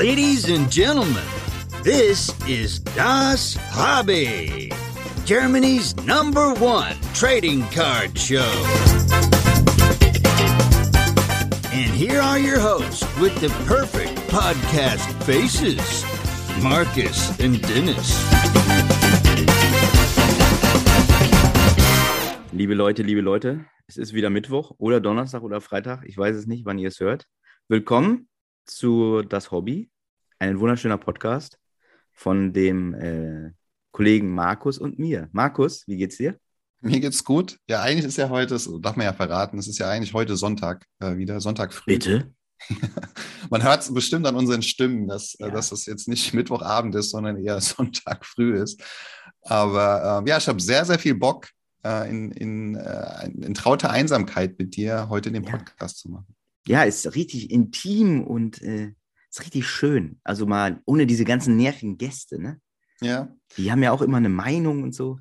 Ladies and gentlemen, this is Das Hobby, Germany's number one trading card show. And here are your hosts with the perfect podcast faces Marcus and Dennis. Liebe Leute, liebe Leute, es ist wieder Mittwoch oder Donnerstag oder Freitag. Ich weiß es nicht, wann ihr es hört. Willkommen zu Das Hobby, ein wunderschöner Podcast von dem äh, Kollegen Markus und mir. Markus, wie geht's dir? Mir geht's gut. Ja, eigentlich ist ja heute, das darf man ja verraten, es ist ja eigentlich heute Sonntag äh, wieder, Sonntag früh. Bitte? man hört es bestimmt an unseren Stimmen, dass, äh, ja. dass das jetzt nicht Mittwochabend ist, sondern eher Sonntag früh ist. Aber ähm, ja, ich habe sehr, sehr viel Bock, äh, in, in, äh, in trauter Einsamkeit mit dir heute den Podcast ja. zu machen. Ja, ist richtig intim und äh, ist richtig schön. Also mal ohne diese ganzen nervigen Gäste, ne? Ja. Die haben ja auch immer eine Meinung und so.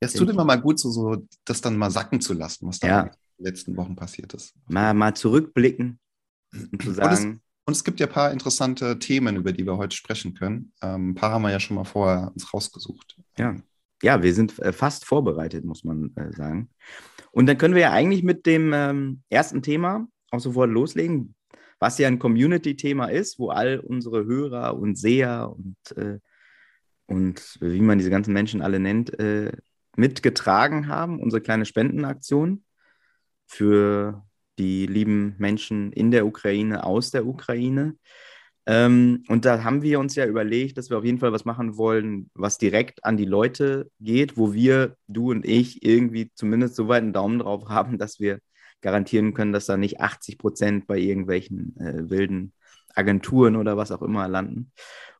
Es tut immer mal gut, so, so das dann mal sacken zu lassen, was da ja. in den letzten Wochen passiert ist. Mal, mal zurückblicken und zu sagen. Und es, und es gibt ja ein paar interessante Themen, über die wir heute sprechen können. Ähm, ein paar haben wir ja schon mal vorher uns rausgesucht. Ja, ja wir sind äh, fast vorbereitet, muss man äh, sagen. Und dann können wir ja eigentlich mit dem ähm, ersten Thema auch sofort loslegen, was ja ein Community-Thema ist, wo all unsere Hörer und Seher und, äh, und wie man diese ganzen Menschen alle nennt, äh, mitgetragen haben, unsere kleine Spendenaktion für die lieben Menschen in der Ukraine, aus der Ukraine. Ähm, und da haben wir uns ja überlegt, dass wir auf jeden Fall was machen wollen, was direkt an die Leute geht, wo wir, du und ich, irgendwie zumindest so weit einen Daumen drauf haben, dass wir garantieren können, dass da nicht 80 Prozent bei irgendwelchen äh, wilden Agenturen oder was auch immer landen.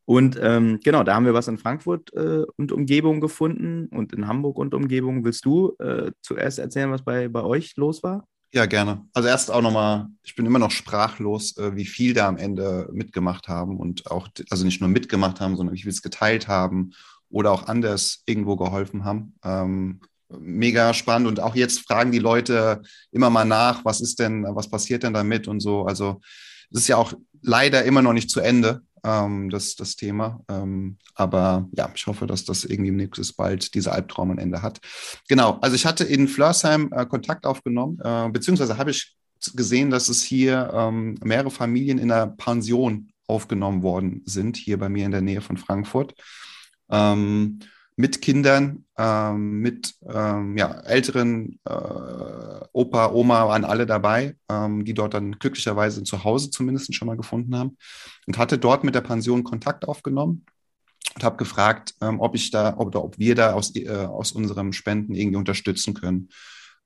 Und ähm, genau, da haben wir was in Frankfurt äh, und Umgebung gefunden und in Hamburg und Umgebung. Willst du äh, zuerst erzählen, was bei, bei euch los war? Ja, gerne. Also erst auch nochmal, ich bin immer noch sprachlos, äh, wie viel da am Ende mitgemacht haben und auch, also nicht nur mitgemacht haben, sondern wie viel es geteilt haben oder auch anders irgendwo geholfen haben. Ähm, mega spannend und auch jetzt fragen die Leute immer mal nach, was ist denn, was passiert denn damit und so. Also es ist ja auch leider immer noch nicht zu Ende ähm, das, das Thema. Ähm, aber ja, ich hoffe, dass das irgendwie nächstes bald dieser Albtraum ein Ende hat. Genau, also ich hatte in Flörsheim äh, Kontakt aufgenommen, äh, beziehungsweise habe ich gesehen, dass es hier ähm, mehrere Familien in einer Pension aufgenommen worden sind, hier bei mir in der Nähe von Frankfurt. Ähm, mit Kindern, ähm, mit ähm, ja, älteren äh, Opa, Oma waren alle dabei, ähm, die dort dann glücklicherweise zu Hause zumindest schon mal gefunden haben und hatte dort mit der Pension Kontakt aufgenommen und habe gefragt, ähm, ob ich da, ob, ob wir da aus, äh, aus unserem Spenden irgendwie unterstützen können.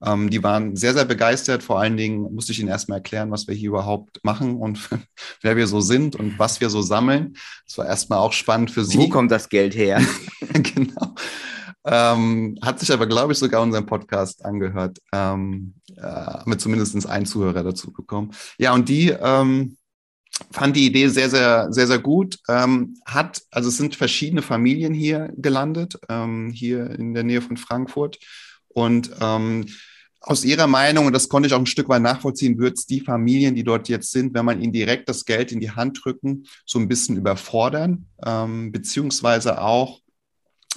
Ähm, die waren sehr, sehr begeistert. Vor allen Dingen musste ich ihnen erstmal erklären, was wir hier überhaupt machen und wer wir so sind und was wir so sammeln. Das war erstmal auch spannend für sie. Wo kommt das Geld her? genau. Ähm, hat sich aber, glaube ich, sogar unseren Podcast angehört. Ähm, äh, haben wir zumindest einen Zuhörer dazu bekommen. Ja, und die ähm, fand die Idee sehr, sehr, sehr, sehr gut. Ähm, hat, also es sind verschiedene Familien hier gelandet, ähm, hier in der Nähe von Frankfurt. Und ähm, aus Ihrer Meinung, und das konnte ich auch ein Stück weit nachvollziehen, wird es die Familien, die dort jetzt sind, wenn man ihnen direkt das Geld in die Hand drücken, so ein bisschen überfordern, ähm, beziehungsweise auch,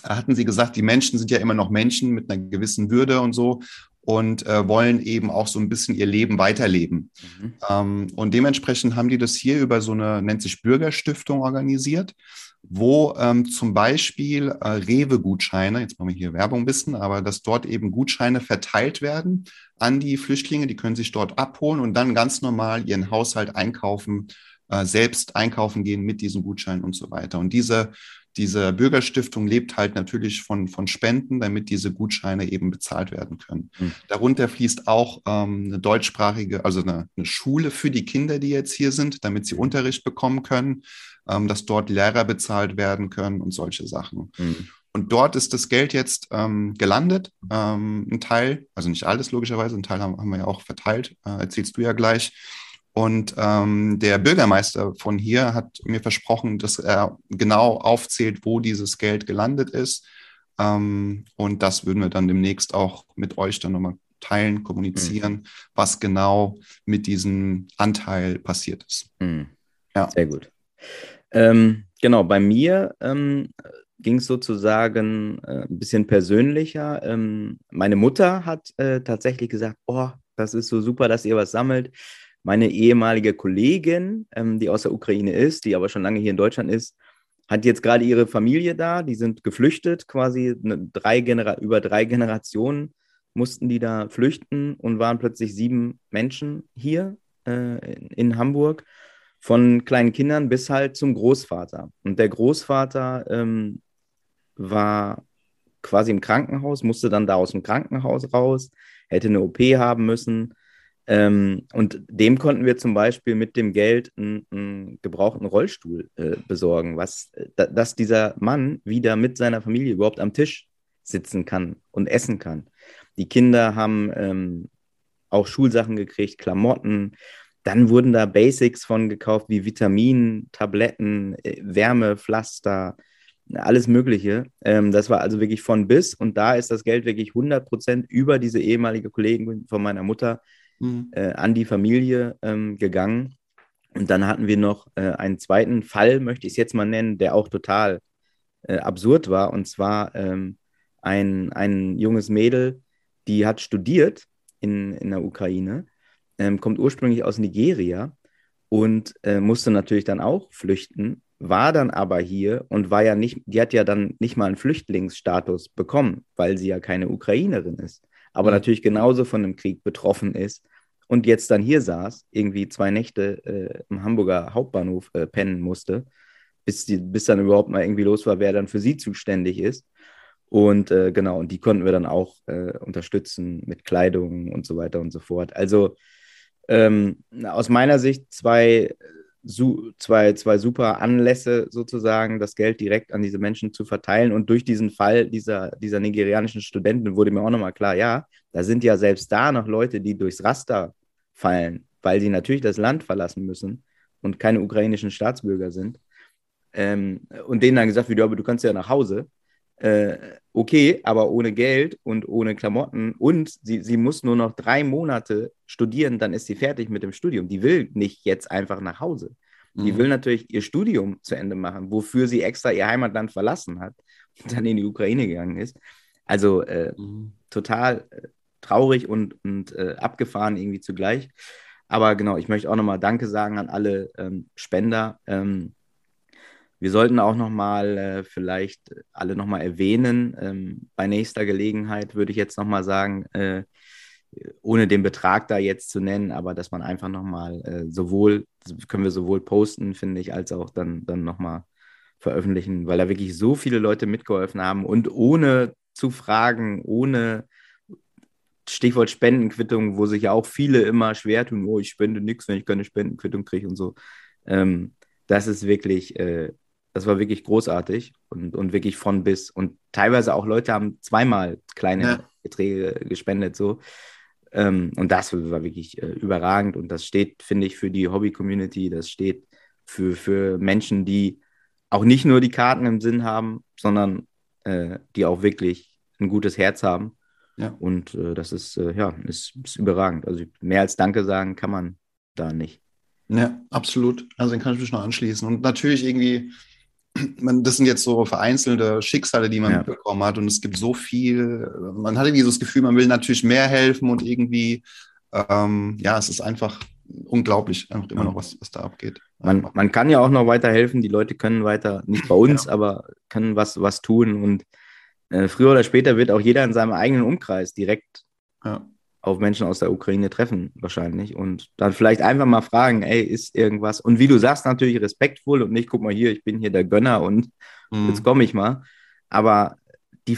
hatten Sie gesagt, die Menschen sind ja immer noch Menschen mit einer gewissen Würde und so und äh, wollen eben auch so ein bisschen ihr Leben weiterleben. Mhm. Ähm, und dementsprechend haben die das hier über so eine, nennt sich Bürgerstiftung organisiert wo ähm, zum Beispiel äh, Rewe-Gutscheine, jetzt machen wir hier Werbung ein bisschen, aber dass dort eben Gutscheine verteilt werden an die Flüchtlinge, die können sich dort abholen und dann ganz normal ihren Haushalt einkaufen, äh, selbst einkaufen gehen mit diesen Gutscheinen und so weiter. Und diese, diese Bürgerstiftung lebt halt natürlich von, von Spenden, damit diese Gutscheine eben bezahlt werden können. Mhm. Darunter fließt auch ähm, eine deutschsprachige, also eine, eine Schule für die Kinder, die jetzt hier sind, damit sie Unterricht bekommen können ähm, dass dort Lehrer bezahlt werden können und solche Sachen. Mhm. Und dort ist das Geld jetzt ähm, gelandet. Ähm, ein Teil, also nicht alles logischerweise, ein Teil haben, haben wir ja auch verteilt, äh, erzählst du ja gleich. Und ähm, der Bürgermeister von hier hat mir versprochen, dass er genau aufzählt, wo dieses Geld gelandet ist. Ähm, und das würden wir dann demnächst auch mit euch dann nochmal teilen, kommunizieren, mhm. was genau mit diesem Anteil passiert ist. Mhm. Ja. Sehr gut. Ähm, genau, bei mir ähm, ging es sozusagen äh, ein bisschen persönlicher. Ähm, meine Mutter hat äh, tatsächlich gesagt, oh, das ist so super, dass ihr was sammelt. Meine ehemalige Kollegin, ähm, die aus der Ukraine ist, die aber schon lange hier in Deutschland ist, hat jetzt gerade ihre Familie da, die sind geflüchtet, quasi eine, drei Genera über drei Generationen mussten die da flüchten und waren plötzlich sieben Menschen hier äh, in, in, Hamburg, von kleinen Kindern bis halt zum Großvater. Und der Großvater ähm, war quasi im Krankenhaus, musste dann da aus dem Krankenhaus raus, hätte eine OP haben müssen. Ähm, und dem konnten wir zum Beispiel mit dem Geld einen, einen gebrauchten Rollstuhl äh, besorgen, was, da, dass dieser Mann wieder mit seiner Familie überhaupt am Tisch sitzen kann und essen kann. Die Kinder haben ähm, auch Schulsachen gekriegt, Klamotten. Dann wurden da Basics von gekauft, wie Vitaminen, Tabletten, äh, Wärmepflaster, alles Mögliche. Ähm, das war also wirklich von bis. Und da ist das Geld wirklich 100 Prozent über diese ehemalige Kollegin von meiner Mutter mhm. äh, an die Familie ähm, gegangen. Und dann hatten wir noch äh, einen zweiten Fall, möchte ich es jetzt mal nennen, der auch total absurd war. Und zwar ähm, ein, ein junges Mädel, die hat studiert in, in der Ukraine, ähm, kommt ursprünglich aus Nigeria und äh, musste natürlich dann auch flüchten, war dann aber hier und war ja nicht, die hat ja dann nicht mal einen Flüchtlingsstatus bekommen, weil sie ja keine Ukrainerin ist, aber mhm. natürlich genauso von dem Krieg betroffen ist und jetzt dann hier saß, irgendwie zwei Nächte äh, im Hamburger Hauptbahnhof äh, pennen musste, bis, die, bis dann überhaupt mal irgendwie los war, wer dann für sie zuständig ist. Und äh, genau, und die konnten wir dann auch äh, unterstützen mit Kleidung und so weiter und so fort. Also ähm, aus meiner Sicht zwei, zwei, zwei super Anlässe sozusagen, das Geld direkt an diese Menschen zu verteilen. Und durch diesen Fall dieser, dieser nigerianischen Studentin wurde mir auch nochmal klar, ja, da sind ja selbst da noch Leute, die durchs Raster fallen, weil sie natürlich das Land verlassen müssen und keine ukrainischen Staatsbürger sind. Ähm, und denen dann gesagt wird, ja, aber du kannst ja nach Hause äh, okay, aber ohne Geld und ohne Klamotten und sie, sie muss nur noch drei Monate studieren, dann ist sie fertig mit dem Studium. Die will nicht jetzt einfach nach Hause. Die mhm. will natürlich ihr Studium zu Ende machen, wofür sie extra ihr Heimatland verlassen hat und dann in die Ukraine gegangen ist. Also äh, mhm. total äh, traurig und, und äh, abgefahren irgendwie zugleich. Aber genau, ich möchte auch nochmal Danke sagen an alle ähm, Spender. Ähm, wir sollten auch nochmal äh, vielleicht alle nochmal erwähnen, ähm, bei nächster Gelegenheit würde ich jetzt nochmal sagen, äh, ohne den Betrag da jetzt zu nennen, aber dass man einfach nochmal äh, sowohl, können wir sowohl posten, finde ich, als auch dann, dann nochmal veröffentlichen, weil da wirklich so viele Leute mitgeholfen haben und ohne zu fragen, ohne Stichwort Spendenquittung, wo sich ja auch viele immer schwer tun, oh, ich spende nichts, wenn ich keine Spendenquittung kriege und so. Ähm, das ist wirklich äh, das war wirklich großartig und, und wirklich von bis. Und teilweise auch Leute haben zweimal kleine ja. Beträge gespendet. So. Ähm, und das war wirklich äh, überragend. Und das steht, finde ich, für die Hobby-Community. Das steht für, für Menschen, die auch nicht nur die Karten im Sinn haben, sondern äh, die auch wirklich ein gutes Herz haben. Ja. Und äh, das ist, äh, ja, ist, ist überragend. Also mehr als Danke sagen kann man da nicht. Ja, absolut. Also den kann ich mich noch anschließen. Und natürlich irgendwie man, das sind jetzt so vereinzelte Schicksale, die man ja. mitbekommen hat. Und es gibt so viel, man hat irgendwie so das Gefühl, man will natürlich mehr helfen und irgendwie, ähm, ja, es ist einfach unglaublich, einfach immer noch was, was da abgeht. Man, man kann ja auch noch weiter helfen, die Leute können weiter, nicht bei uns, genau. aber können was, was tun. Und äh, früher oder später wird auch jeder in seinem eigenen Umkreis direkt ja auf Menschen aus der Ukraine treffen, wahrscheinlich. Und dann vielleicht einfach mal fragen, ey, ist irgendwas? Und wie du sagst, natürlich respektvoll und nicht, guck mal hier, ich bin hier der Gönner und mhm. jetzt komme ich mal. Aber die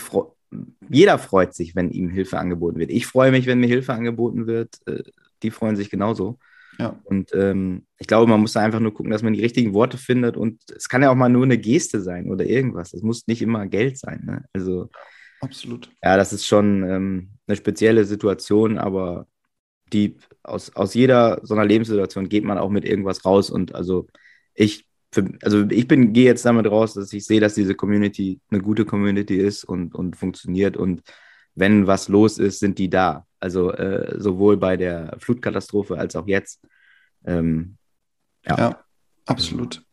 jeder freut sich, wenn ihm Hilfe angeboten wird. Ich freue mich, wenn mir Hilfe angeboten wird. Äh, die freuen sich genauso. Ja. Und ähm, ich glaube, man muss da einfach nur gucken, dass man die richtigen Worte findet. Und es kann ja auch mal nur eine Geste sein oder irgendwas. Es muss nicht immer Geld sein. Ne? Also Absolut. Ja, das ist schon ähm, eine spezielle Situation, aber die aus, aus jeder so einer Lebenssituation geht man auch mit irgendwas raus. Und also ich, für, also ich bin, gehe jetzt damit raus, dass ich sehe, dass diese Community eine gute Community ist und, und funktioniert. Und wenn was los ist, sind die da. Also äh, sowohl bei der Flutkatastrophe als auch jetzt. Ähm, ja. ja, absolut.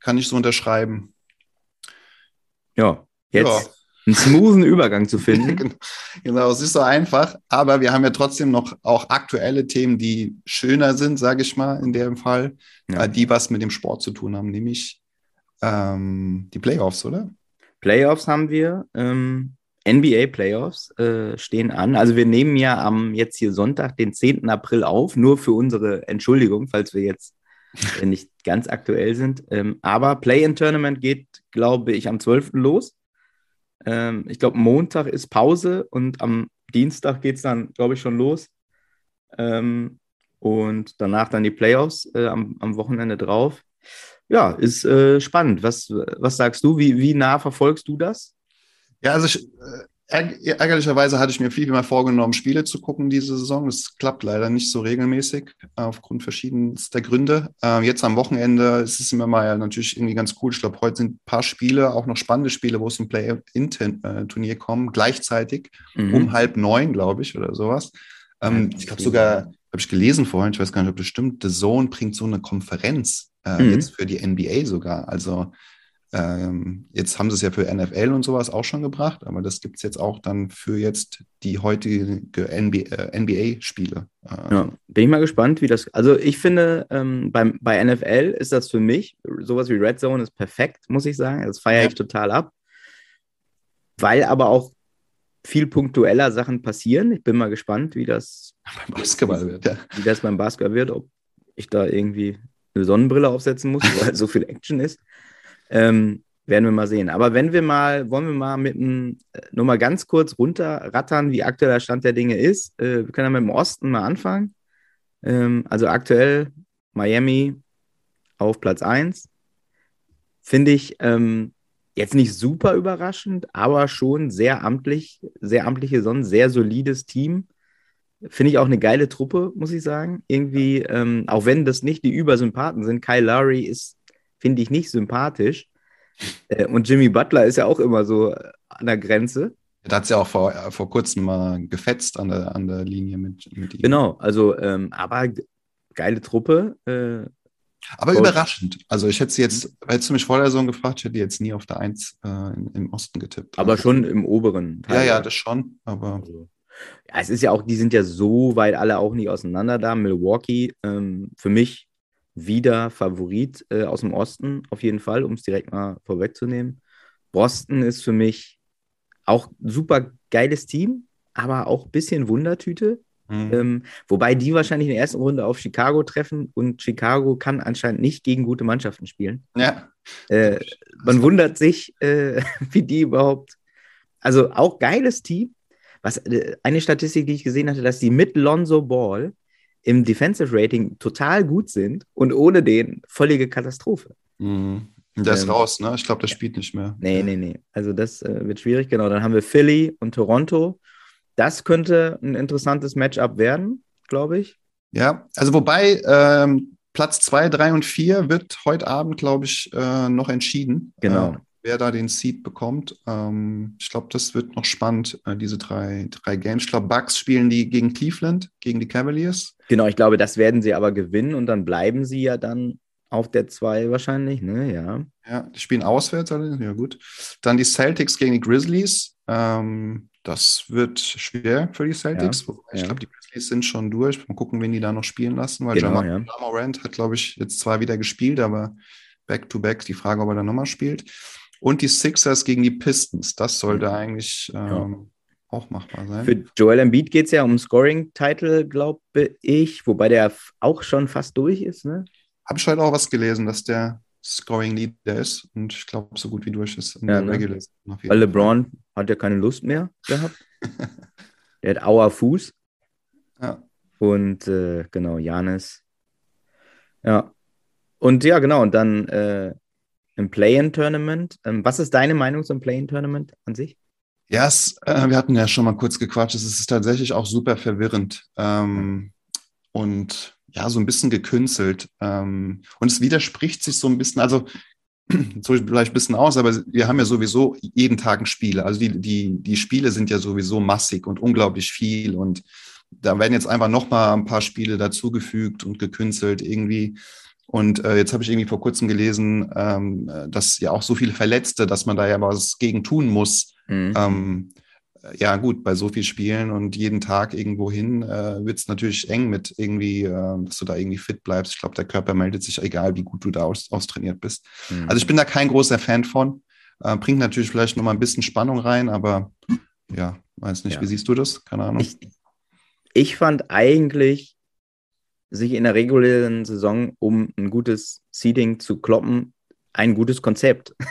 kann ich so unterschreiben. Ja, jetzt ja. Einen smoothen Übergang zu finden. genau, es ist so einfach, aber wir haben ja trotzdem noch auch aktuelle Themen, die schöner sind, sage ich mal, in dem Fall, ja. Die was mit dem Sport zu tun haben, nämlich ähm, die Playoffs, oder? Playoffs haben wir. Ähm, NBA Playoffs äh, stehen an. Also wir nehmen ja am jetzt hier Sonntag, den 10. April auf, nur für unsere Entschuldigung, falls wir jetzt äh, nicht ganz aktuell sind. Ähm, aber Play-in-Tournament geht, glaube ich, am 12. los. Ähm, ich glaube, Montag ist Pause und am Dienstag geht es dann, glaube ich, schon los. Ähm, und danach dann die Playoffs äh, am, am Wochenende drauf. Ja, ist äh, spannend. Was, was sagst du? Wie, wie nah verfolgst du das? Ja, also äh, ärgerlicherweise hatte ich mir viel, viel mehr vorgenommen, Spiele zu gucken diese Saison. Das klappt leider nicht so regelmäßig, aufgrund verschiedenster Gründe. Ähm, jetzt am Wochenende ist es immer mal natürlich irgendwie ganz cool. Ich glaube, heute sind ein paar Spiele, auch noch spannende Spiele, wo es ein Play-In-Turnier kommen, gleichzeitig mhm. um halb neun, glaube ich, oder sowas. Ähm, ich glaube sogar, habe ich gelesen vorhin, ich weiß gar nicht, ob das stimmt, The Zone bringt so eine Konferenz äh, mhm. jetzt für die NBA sogar. Also ähm, jetzt haben sie es ja für NFL und sowas auch schon gebracht, aber das gibt es jetzt auch dann für jetzt die heutige NBA-Spiele. Äh, äh, ja, bin ich mal gespannt, wie das. Also ich finde, ähm, beim, bei NFL ist das für mich, sowas wie Red Zone ist perfekt, muss ich sagen. Das feiere ja. ich total ab. Weil aber auch viel punktueller Sachen passieren. Ich bin mal gespannt, wie das beim Basketball wird, ja. Wie das beim Basketball wird, ob ich da irgendwie eine Sonnenbrille aufsetzen muss, weil so viel Action ist. Ähm, werden wir mal sehen. Aber wenn wir mal, wollen wir mal mit einem, äh, nur mal ganz kurz runterrattern, wie aktuell der Stand der Dinge ist. Äh, wir können ja mit dem Osten mal anfangen. Ähm, also aktuell Miami auf Platz 1. Finde ich ähm, jetzt nicht super überraschend, aber schon sehr amtlich, sehr amtliche Sonne, sehr solides Team. Finde ich auch eine geile Truppe, muss ich sagen. Irgendwie, ähm, auch wenn das nicht die Übersympathen sind, Kyle Lowry ist finde ich nicht sympathisch. Äh, und Jimmy Butler ist ja auch immer so an der Grenze. Da hat es ja auch vor, äh, vor kurzem mal gefetzt an der, an der Linie mit, mit ihm. Genau, also, ähm, aber geile Truppe. Äh, aber Coach. überraschend. Also ich hätte sie jetzt, hättest du mich vor der Saison gefragt, ich hätte jetzt nie auf der Eins äh, im Osten getippt. Aber schon im oberen Teil. Ja, ja, das schon. Aber also, ja, es ist ja auch, die sind ja so weit alle auch nicht auseinander da. Milwaukee, ähm, für mich wieder Favorit äh, aus dem Osten, auf jeden Fall, um es direkt mal vorwegzunehmen. Boston ist für mich auch super geiles Team, aber auch ein bisschen Wundertüte. Mhm. Ähm, wobei die wahrscheinlich in der ersten Runde auf Chicago treffen und Chicago kann anscheinend nicht gegen gute Mannschaften spielen. Ja. Äh, man wundert sich, äh, wie die überhaupt. Also auch geiles Team. Was, äh, eine Statistik, die ich gesehen hatte, dass die mit Lonzo Ball im Defensive Rating total gut sind und ohne den völlige Katastrophe. Mhm. Der ist ähm, raus, ne? Ich glaube, der spielt nicht mehr. Nee, nee, nee. Also das äh, wird schwierig, genau. Dann haben wir Philly und Toronto. Das könnte ein interessantes Matchup werden, glaube ich. Ja, also wobei ähm, Platz 2, 3 und 4 wird heute Abend, glaube ich, äh, noch entschieden. Genau. Äh, wer da den Seed bekommt. Ähm, ich glaube, das wird noch spannend, äh, diese drei, drei Games. Ich glaube, Bucks spielen die gegen Cleveland, gegen die Cavaliers. Genau, ich glaube, das werden sie aber gewinnen und dann bleiben sie ja dann auf der 2 wahrscheinlich, ne? Ja. Ja, die spielen auswärts, ja gut. Dann die Celtics gegen die Grizzlies. Ähm, das wird schwer für die Celtics. Ja, ich ja. glaube, die Grizzlies sind schon durch. Mal gucken, wen die da noch spielen lassen, weil genau, Jamal ja. Morant hat, glaube ich, jetzt zwar wieder gespielt, aber back-to-back, -back, die Frage, ob er da nochmal spielt. Und die Sixers gegen die Pistons. Das sollte mhm. eigentlich ähm, ja. auch machbar sein. Für Joel Embiid geht es ja um Scoring-Title, glaube ich, wobei der auch schon fast durch ist. Ne? Habe ich heute auch was gelesen, dass der Scoring-Leader ist und ich glaube, so gut wie durch ist in ja, der ne? Weil LeBron hat ja keine Lust mehr gehabt. der hat Auer Fuß. Ja. Und äh, genau, Janis. Ja. Und ja, genau, und dann äh, im Play-In-Tournament. Ähm, was ist deine Meinung zum Play-In-Tournament an sich? Ja, es, äh, wir hatten ja schon mal kurz gequatscht. Es ist tatsächlich auch super verwirrend ähm, und ja, so ein bisschen gekünstelt. Ähm, und es widerspricht sich so ein bisschen. Also, so vielleicht ein bisschen aus, aber wir haben ja sowieso jeden Tag ein Spiel. Also die, die, die Spiele sind ja sowieso massig und unglaublich viel. Und da werden jetzt einfach nochmal ein paar Spiele dazugefügt und gekünstelt irgendwie. Und äh, jetzt habe ich irgendwie vor kurzem gelesen, ähm, dass ja auch so viele Verletzte, dass man da ja was gegen tun muss. Mhm. Ähm, ja, gut, bei so viel Spielen und jeden Tag irgendwo hin äh, wird es natürlich eng mit irgendwie, äh, dass du da irgendwie fit bleibst. Ich glaube, der Körper meldet sich, egal wie gut du da aus, austrainiert bist. Mhm. Also ich bin da kein großer Fan von. Äh, bringt natürlich vielleicht nochmal ein bisschen Spannung rein, aber ja, weiß nicht, ja. wie siehst du das? Keine Ahnung. Ich, ich fand eigentlich, sich in der regulären Saison um ein gutes Seeding zu kloppen, ein gutes Konzept.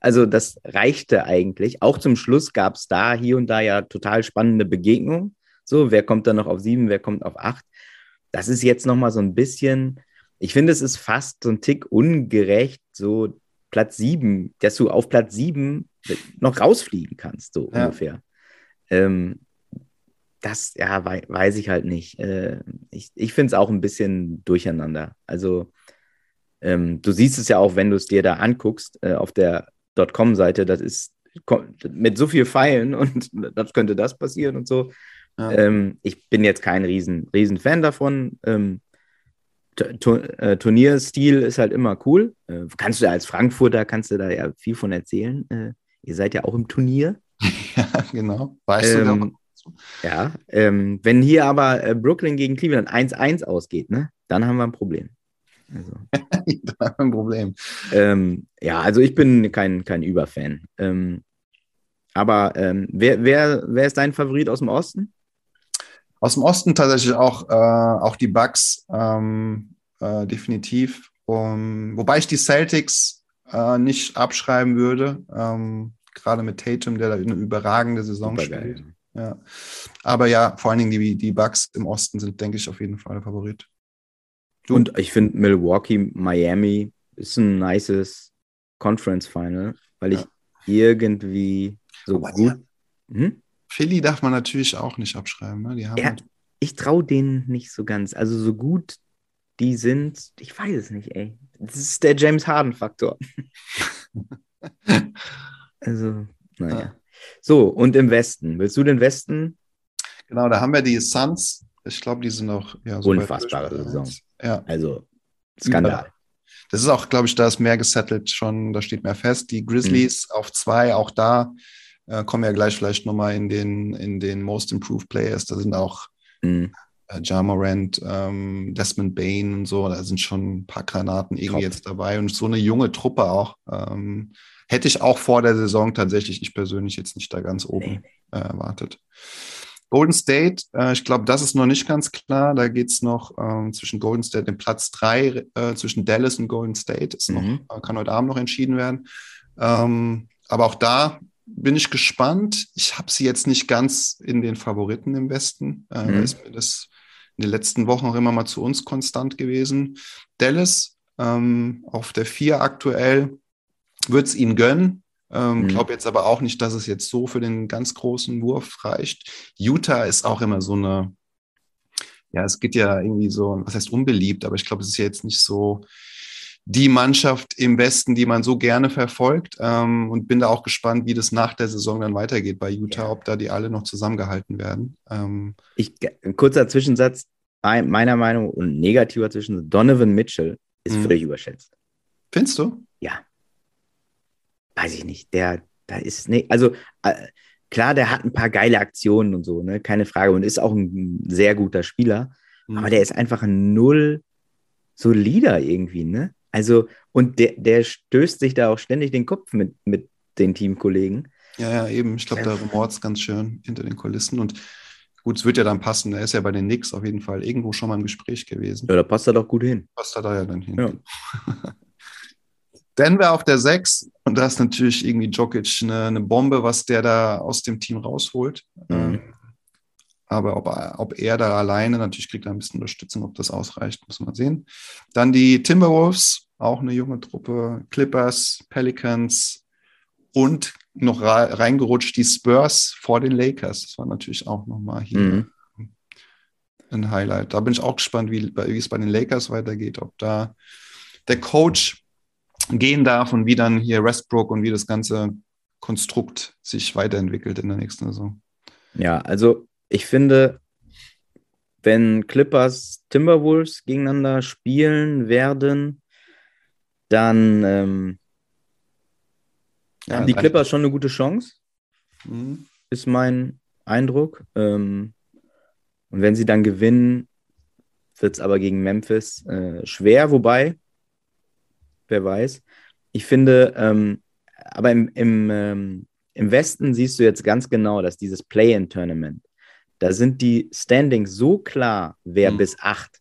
Also das reichte eigentlich. Auch zum Schluss gab es da hier und da ja total spannende Begegnungen. So, wer kommt dann noch auf sieben, wer kommt auf acht? Das ist jetzt nochmal so ein bisschen, ich finde, es ist fast so ein Tick ungerecht, so Platz sieben, dass du auf Platz sieben noch rausfliegen kannst, so ja. ungefähr. Ähm, das, ja, wei weiß ich halt nicht. Äh, ich ich finde es auch ein bisschen durcheinander. Also, ähm, du siehst es ja auch, wenn du es dir da anguckst, äh, auf der .com-Seite, das ist mit so viel Pfeilen und das könnte das passieren und so. Ja. Ähm, ich bin jetzt kein riesen, riesen Fan davon. Ähm, äh, Turnierstil ist halt immer cool. Äh, kannst du als Frankfurter, kannst du da ja viel von erzählen. Äh, ihr seid ja auch im Turnier. Ja, genau. Weißt ähm, du Ja, ähm, wenn hier aber äh, Brooklyn gegen Cleveland 1-1 ausgeht, ne, dann haben wir ein Problem. Also, ein Problem. Ähm, ja, also ich bin kein, kein Überfan. Ähm, aber ähm, wer, wer, wer ist dein Favorit aus dem Osten? Aus dem Osten tatsächlich auch, äh, auch die Bucks, ähm, äh, definitiv. Um, wobei ich die Celtics äh, nicht abschreiben würde, ähm, gerade mit Tatum, der da eine überragende Saison Super spielt. Geil. Ja. Aber ja, vor allen Dingen die, die Bucks im Osten sind, denke ich, auf jeden Fall der Favorit. Du? Und ich finde Milwaukee, Miami ist ein nices Conference Final, weil ja. ich irgendwie so Aber gut. Ja. Hm? Philly darf man natürlich auch nicht abschreiben. Ne? Die haben ja, halt ich traue denen nicht so ganz. Also so gut die sind, ich weiß es nicht, ey. Das ist der James Harden-Faktor. also, naja. Ja. So, und im Westen. Willst du den Westen? Genau, da haben wir die Suns. Ich glaube, die sind noch ja, so unfassbare Saison. Ja. Also Skandal. Das ist auch, glaube ich, da ist mehr gesettelt schon, da steht mehr fest. Die Grizzlies mhm. auf zwei, auch da äh, kommen wir gleich vielleicht nochmal in den, in den Most Improved Players. Da sind auch mhm. äh, Ja Morant, ähm, Desmond Bain und so, da sind schon ein paar Granaten irgendwie Top. jetzt dabei. Und so eine junge Truppe auch. Ähm, hätte ich auch vor der Saison tatsächlich, ich persönlich jetzt nicht da ganz oben äh, erwartet. Golden State, äh, ich glaube, das ist noch nicht ganz klar. Da geht es noch ähm, zwischen Golden State und Platz 3, äh, zwischen Dallas und Golden State. Ist mhm. noch, äh, kann heute Abend noch entschieden werden. Ähm, aber auch da bin ich gespannt. Ich habe sie jetzt nicht ganz in den Favoriten im Westen. Äh, mhm. Ist mir das in den letzten Wochen auch immer mal zu uns konstant gewesen. Dallas ähm, auf der 4 aktuell wird es ihnen gönnen. Ähm, mhm. Glaube jetzt aber auch nicht, dass es jetzt so für den ganz großen Wurf reicht. Utah ist auch immer so eine, ja, es geht ja irgendwie so, was heißt unbeliebt, aber ich glaube, es ist ja jetzt nicht so die Mannschaft im Westen, die man so gerne verfolgt. Ähm, und bin da auch gespannt, wie das nach der Saison dann weitergeht bei Utah, ob da die alle noch zusammengehalten werden. Ähm, ich, ein kurzer Zwischensatz, meiner Meinung und negativer Zwischensatz, Donovan Mitchell ist mhm. völlig überschätzt. Findest du? Ja weiß ich nicht, der, da ist, ne, also äh, klar, der hat ein paar geile Aktionen und so, ne, keine Frage, und ist auch ein sehr guter Spieler, mhm. aber der ist einfach ein Null solider irgendwie, ne? Also, und der, der stößt sich da auch ständig den Kopf mit, mit den Teamkollegen. Ja, ja, eben. Ich glaube, da rumort es ganz schön hinter den Kulissen. Und gut, es wird ja dann passen. Er ist ja bei den Knicks auf jeden Fall irgendwo schon mal im Gespräch gewesen. Ja, da passt er doch gut hin. Passt er da ja dann hin. Ja. Denver auf der 6 und da ist natürlich irgendwie Jokic eine, eine, Bombe, was der da aus dem Team rausholt. Mhm. Ähm, aber ob, ob er da alleine, natürlich kriegt er ein bisschen Unterstützung, ob das ausreicht, muss man sehen. Dann die Timberwolves, auch eine junge Truppe, Clippers, Pelicans und noch reingerutscht die Spurs vor den Lakers. Das war natürlich auch nochmal hier mhm. ein Highlight. Da bin ich auch gespannt, wie, wie es bei den Lakers weitergeht, ob da der Coach gehen darf und wie dann hier Westbrook und wie das ganze Konstrukt sich weiterentwickelt in der nächsten Saison. Ja, also ich finde, wenn Clippers Timberwolves gegeneinander spielen werden, dann ähm, Ja, haben die Clippers schon eine gute Chance, Mhm. ist mein Eindruck. Ähm, und wenn sie dann gewinnen, wird es aber gegen Memphis äh, schwer, wobei, wer weiß. Ich finde, ähm, aber im, im, ähm, im Westen siehst du jetzt ganz genau, dass dieses Play-in-Tournament, da sind die Standings so klar, wer Mhm. bis acht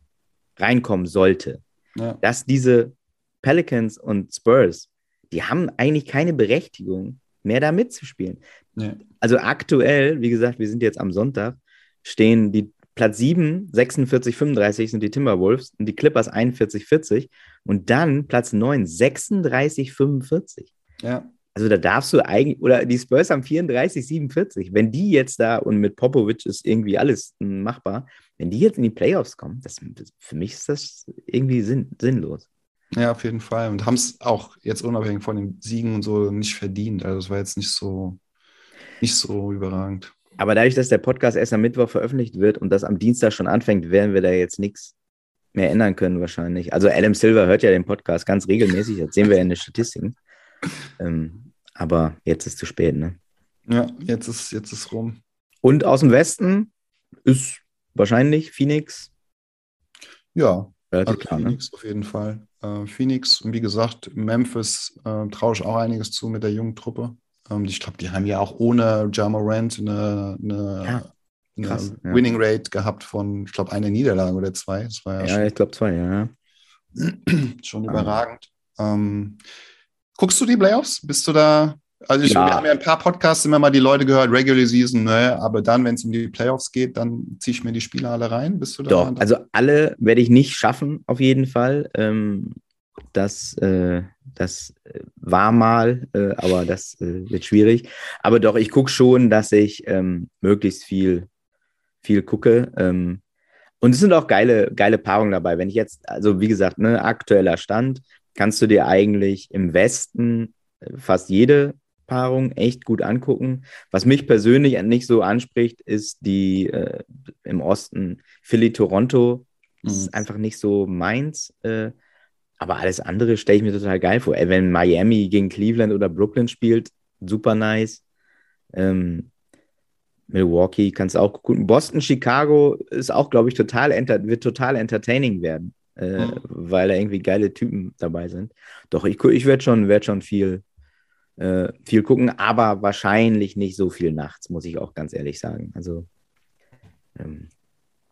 reinkommen sollte, Ja. dass diese Pelicans und Spurs, die haben eigentlich keine Berechtigung mehr da mitzuspielen. Ja. Also aktuell, wie gesagt, wir sind jetzt am Sonntag, stehen die Platz 7, 46, 35 sind die Timberwolves und die Clippers 41, 40 und dann Platz 9, 36, 45. ja. Also da darfst du eigentlich, oder die Spurs haben 34, 47. Wenn die jetzt da, und mit Popovic ist irgendwie alles machbar, wenn die jetzt in die Playoffs kommen, das, für mich ist das irgendwie sinn, sinnlos. Ja, auf jeden Fall. Und haben es auch jetzt unabhängig von den Siegen und so nicht verdient. Also es war jetzt nicht so, nicht so überragend. Aber dadurch, dass der Podcast erst am Mittwoch veröffentlicht wird und das am Dienstag schon anfängt, werden wir da jetzt nichts mehr ändern können wahrscheinlich. Also Adam Silver hört ja den Podcast ganz regelmäßig, das sehen wir ja in den Statistiken. Ähm, aber jetzt ist zu spät, ne? Ja, jetzt ist, jetzt ist rum. Und aus dem Westen ist wahrscheinlich Phoenix Ja, relativ also klar, ne? Phoenix auf jeden Fall. Äh, Phoenix und wie gesagt, Memphis äh, traue ich auch einiges zu mit der jungen Truppe. Ähm, ich glaube, die haben ja auch ohne Ja Morant eine, eine, Ja, eine krass, ja. Winning Rate gehabt von, ich glaube, eine Niederlage oder zwei. Ja, Ja, ich glaube zwei, ja. schon, überragend. Ähm, guckst du die Playoffs? Bist du da? Also ich, Ja. wir haben ja ein paar Podcasts immer mal die Leute gehört, Regular Season, ne, aber dann, wenn es um die Playoffs geht, dann ziehe ich mir die Spiele alle rein. Bist du da? Doch, also alle werde ich nicht schaffen, auf jeden Fall. Ähm, das, äh, das äh, war mal, äh, aber das äh, wird schwierig. Aber doch, ich gucke schon, dass ich ähm, möglichst viel, viel gucke. Ähm, und es sind auch geile, geile Paarungen dabei. Wenn ich jetzt, also wie gesagt, ne, aktueller Stand, kannst du dir eigentlich im Westen fast jede Paarung echt gut angucken. Was mich persönlich nicht so anspricht, ist die äh, im Osten Philly-Toronto. Das Mhm. ist einfach nicht so meins. Äh, aber alles andere stelle ich mir total geil vor. Ey, wenn Miami gegen Cleveland oder Brooklyn spielt, super nice. Ähm, Milwaukee kannst du auch gucken. Boston, Chicago ist auch, glaube ich, total wird total entertaining werden, äh, Mhm. weil da irgendwie geile Typen dabei sind. Doch, ich, ich werde schon, werd schon viel, äh, viel gucken, aber wahrscheinlich nicht so viel nachts, muss ich auch ganz ehrlich sagen. Also, ähm,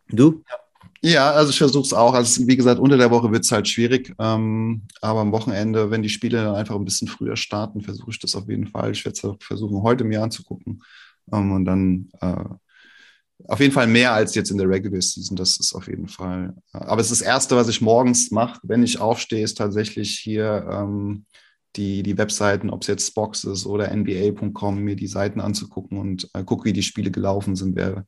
du? Ja, also ich versuche es auch. Also wie gesagt, unter der Woche wird es halt schwierig. Ähm, aber am Wochenende, wenn die Spiele dann einfach ein bisschen früher starten, versuche ich das auf jeden Fall. Ich werde es versuchen, heute mir anzugucken. Ähm, und dann äh, auf jeden Fall mehr als jetzt in der Regular Season. Das ist auf jeden Fall. Äh, aber es ist das Erste, was ich morgens mache, wenn ich aufstehe, ist tatsächlich hier ähm, die, die Webseiten, ob es jetzt Spox ist oder NBA.com, mir die Seiten anzugucken und äh, gucke, wie die Spiele gelaufen sind, wer,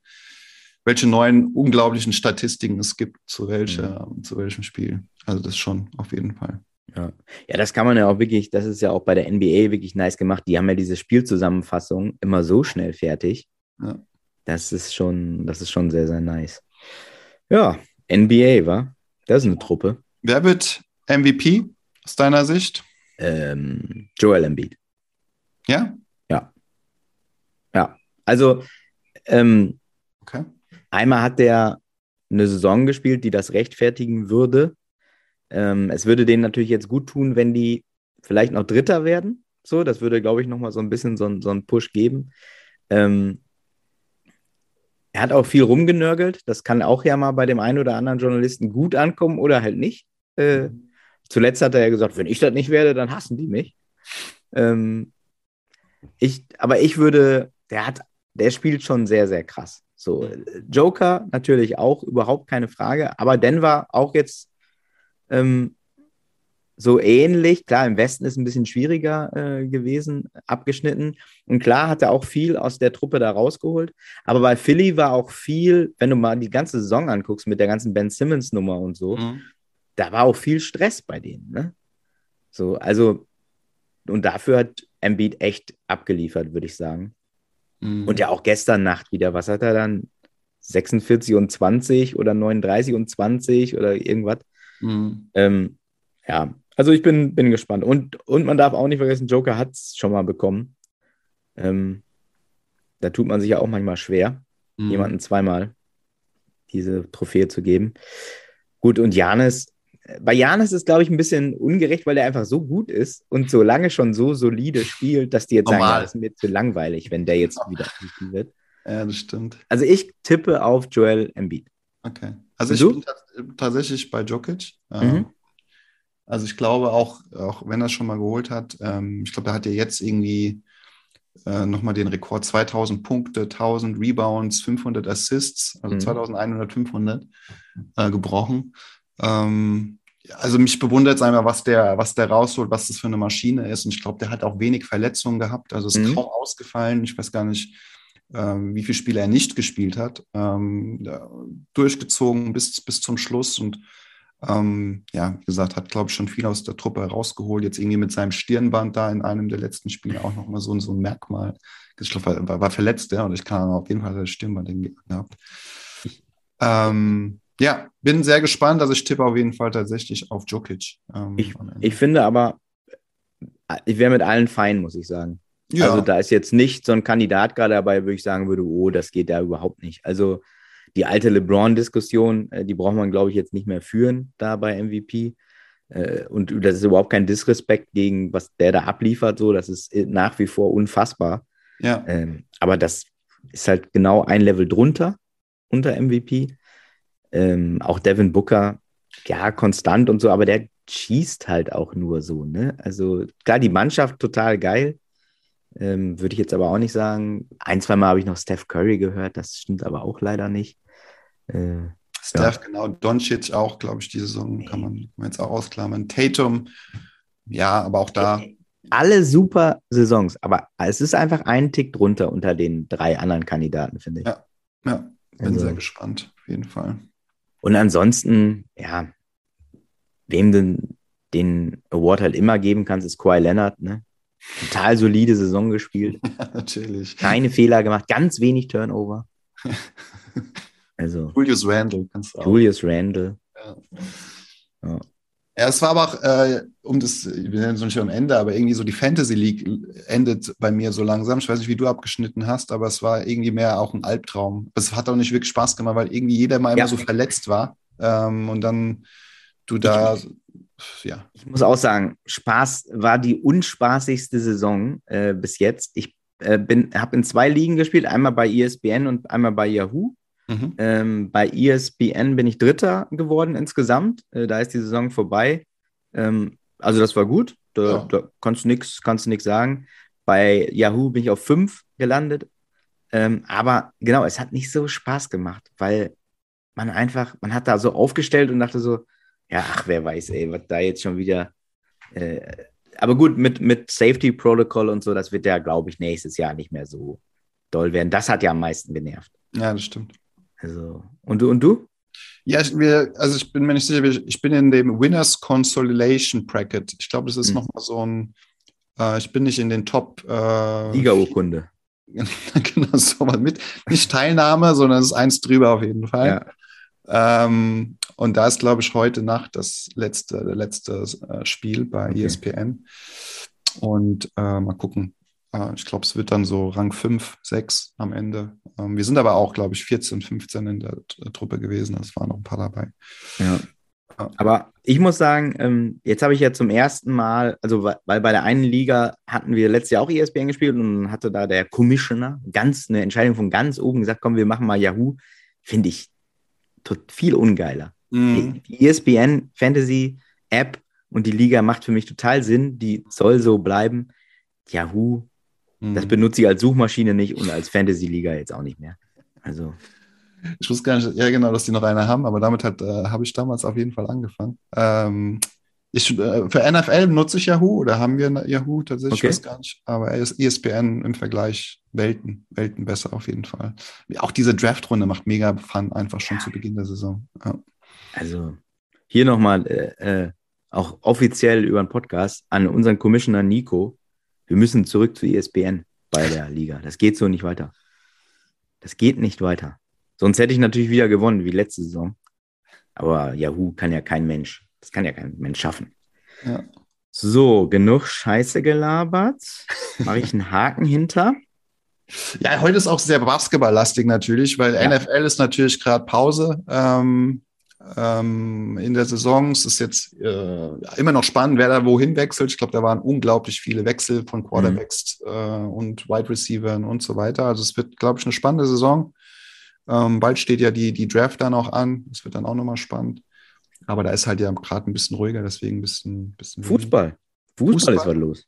welche neuen unglaublichen Statistiken es gibt zu, welcher, zu welchem Spiel. Also das schon auf jeden Fall. Ja. ja, das kann man ja auch wirklich, das ist ja auch bei der NBA wirklich nice gemacht. Die haben ja diese Spielzusammenfassung immer so schnell fertig. Ja. Das ist schon, das ist schon sehr, sehr nice. Ja, NBA, war. Das ist eine Truppe. Wer wird MVP aus deiner Sicht? Ähm, Joel Embiid. Ja? Ja, also ähm, Okay. Einmal hat der eine Saison gespielt, die das rechtfertigen würde. Ähm, es würde denen natürlich jetzt gut tun, wenn die vielleicht noch Dritter werden. So, das würde, glaube ich, nochmal so ein bisschen so, so einen Push geben. Ähm, er hat auch viel rumgenörgelt. Das kann auch ja mal bei dem einen oder anderen Journalisten gut ankommen oder halt nicht. Äh, zuletzt hat er ja gesagt, wenn ich das nicht werde, dann hassen die mich. Ähm, ich, aber ich würde, der hat, der spielt schon sehr, sehr krass. So, Joker natürlich auch, überhaupt keine Frage, aber Denver auch jetzt ähm, so ähnlich. Klar, im Westen ist ein bisschen schwieriger äh, gewesen, abgeschnitten. Und klar hat er auch viel aus der Truppe da rausgeholt. Aber bei Philly war auch viel, wenn du mal die ganze Saison anguckst mit der ganzen Ben Simmons-Nummer und so, Mhm. da war auch viel Stress bei denen. Ne? So, also, und dafür hat Embiid echt abgeliefert, würde ich sagen. Mhm. Und ja auch gestern Nacht wieder. Was hat er dann? 46 und 20 oder 39 und 20 oder irgendwas. Mhm. Ähm, ja, also ich bin, bin gespannt. Und, und man darf auch nicht vergessen, Joker hat es schon mal bekommen. Ähm, da tut man sich ja auch manchmal schwer, mhm. jemanden zweimal diese Trophäe zu geben. Gut, und Janis, bei Janis ist, glaube ich, ein bisschen ungerecht, weil er einfach so gut ist und so lange schon so solide spielt, dass die jetzt Normal. sagen, das ist mir zu langweilig, wenn der jetzt wieder MVP wird. Ja, das stimmt. Also ich tippe auf Joel Embiid. Okay. Also und ich du? bin tatsächlich bei Jokic. Ähm, mhm. Also ich glaube auch, auch wenn er es schon mal geholt hat, ähm, ich glaube, er hat ja jetzt irgendwie äh, nochmal den Rekord 2000 Punkte, 1000 Rebounds, 500 Assists, also mhm. 2100, 500 äh, gebrochen. Ähm, also mich bewundert es einmal, was der, was der rausholt, was das für eine Maschine ist. Und ich glaube, der hat auch wenig Verletzungen gehabt. Also ist mhm. kaum ausgefallen. Ich weiß gar nicht, ähm, wie viele Spiele er nicht gespielt hat. Ähm, durchgezogen bis, bis zum Schluss und ähm, ja, wie gesagt, hat, glaube ich, schon viel aus der Truppe herausgeholt. Jetzt irgendwie mit seinem Stirnband da in einem der letzten Spiele auch nochmal so, so ein Merkmal. Ich glaube, war, war verletzt, ja, und ich kann auf jeden Fall das Stirnband gehabt. Ähm, ja, bin sehr gespannt. Also ich tippe auf jeden Fall tatsächlich auf Jokic. Ähm, ich, ich finde aber, ich wäre mit allen fein, muss ich sagen. Ja. Also da ist jetzt nicht so ein Kandidat gerade dabei, wo ich sagen würde, oh, das geht da überhaupt nicht. Also die alte LeBron-Diskussion, äh, die braucht man, glaube ich, jetzt nicht mehr führen da bei MVP. Äh, und das ist überhaupt kein Disrespekt gegen, was der da abliefert. So, das ist äh, nach wie vor unfassbar. Ja. Ähm, aber das ist halt genau ein Level drunter unter MVP. Ähm, auch Devin Booker, ja, konstant und so, aber der schießt halt auch nur so, ne? Also klar, die Mannschaft total geil. Ähm, Würde ich jetzt aber auch nicht sagen. Ein, zwei Mal habe ich noch Steph Curry gehört, das stimmt aber auch leider nicht. Äh, Steph, ja. genau. Doncic auch, glaube ich, die Saison kann man, kann man jetzt auch ausklammern. Tatum, ja, aber auch da. Alle super Saisons, aber es ist einfach ein Tick drunter unter den drei anderen Kandidaten, finde ich. Ja, ja. bin also, sehr gespannt, auf jeden Fall. Und ansonsten, ja, wem den, den Award halt immer geben kannst, ist Kawhi Leonard, ne? Total solide Saison gespielt. Ja, natürlich. Keine Fehler gemacht, ganz wenig Turnover. Also, Julius Randle kannst du auch. Julius Randle. Ja. ja. Ja, es war aber auch, äh, um das, wir sind noch nicht am Ende, aber irgendwie so die Fantasy League endet bei mir so langsam. Ich weiß nicht, wie du abgeschnitten hast, aber es war irgendwie mehr auch ein Albtraum. Es hat auch nicht wirklich Spaß gemacht, weil irgendwie jeder mal ja. immer so verletzt war. Ähm, und dann du da, ich, ja. Ich muss auch sagen, Spaß war die unspaßigste Saison äh, bis jetzt. Ich äh, habe in zwei Ligen gespielt, einmal bei ESPN und einmal bei Yahoo. Mhm. Ähm, bei ESPN bin ich Dritter geworden insgesamt. Äh, da ist die Saison vorbei. Ähm, also das war gut. Da, ja. da kannst du nichts kannst nix sagen. Bei Yahoo bin ich auf fünf gelandet. Ähm, aber genau, es hat nicht so Spaß gemacht, weil man einfach, man hat da so aufgestellt und dachte so, ja, ach, wer weiß, ey, was da jetzt schon wieder. Äh, aber gut, mit, mit Safety Protocol und so, das wird ja, glaube ich, nächstes Jahr nicht mehr so doll werden. Das hat ja am meisten genervt. Ja, das stimmt. Also, und du und du? Ja, ich, wir, also ich bin mir nicht sicher, ich bin in dem Winners Consolidation Bracket. Ich glaube, das ist hm. nochmal so ein, äh, ich bin nicht in den Top. Äh, Liga-Urkunde. genau, so mal mit. Nicht Teilnahme, sondern es ist eins drüber auf jeden Fall. Ja. Ähm, und da ist, glaube ich, heute Nacht das letzte, letzte äh, Spiel bei okay. ESPN. Und äh, mal gucken, ich glaube, es wird dann so Rang 5, 6 am Ende. Ähm, wir sind aber auch, glaube ich, 14, 15 in der Truppe gewesen. Es waren noch ein paar dabei. Ja. Aber ich muss sagen, ähm, jetzt habe ich ja zum ersten Mal, also weil bei der einen Liga hatten wir letztes Jahr auch ESPN gespielt und hatte da der Commissioner ganz eine Entscheidung von ganz oben gesagt, komm, wir machen mal Yahoo. Finde ich viel ungeiler. Mhm. Die ESPN Fantasy App und die Liga macht für mich total Sinn. Die soll so bleiben. Yahoo das mhm. benutze ich als Suchmaschine nicht und als Fantasy-Liga jetzt auch nicht mehr. Also. Ich wusste gar nicht, ja genau, dass die noch eine haben, aber damit hat, äh, habe ich damals auf jeden Fall angefangen. Ähm, ich, äh, für NFL nutze ich Yahoo oder haben wir Yahoo tatsächlich, okay. ich weiß gar nicht. Aber ESPN im Vergleich Welten, Welten besser auf jeden Fall. Auch diese Draft-Runde macht mega Fun, einfach schon ja. zu Beginn der Saison. Ja. Also hier nochmal äh, äh, auch offiziell über den Podcast an unseren Commissioner Nico. Wir müssen zurück zu ESPN bei der Liga. Das geht so nicht weiter. Das geht nicht weiter. Sonst hätte ich natürlich wieder gewonnen, wie letzte Saison. Aber Yahoo kann ja kein Mensch. Das kann ja kein Mensch schaffen. Ja. So, genug Scheiße gelabert. Mache ich einen Haken hinter. Ja, heute ist auch sehr basketballlastig natürlich, weil Ja. NFL ist natürlich gerade Pause ähm, ähm, in der Saison. Es ist jetzt äh, immer noch spannend, wer da wohin wechselt. Ich glaube, da waren unglaublich viele Wechsel von Quarterbacks äh, und Wide Receivers und so weiter. Also es wird, glaube ich, eine spannende Saison. Ähm, bald steht ja die, die Draft dann auch an. Das wird dann auch nochmal spannend. Aber da ist halt ja gerade ein bisschen ruhiger, deswegen ein bisschen, bisschen Fußball. Fußball, Fußball. ist was los.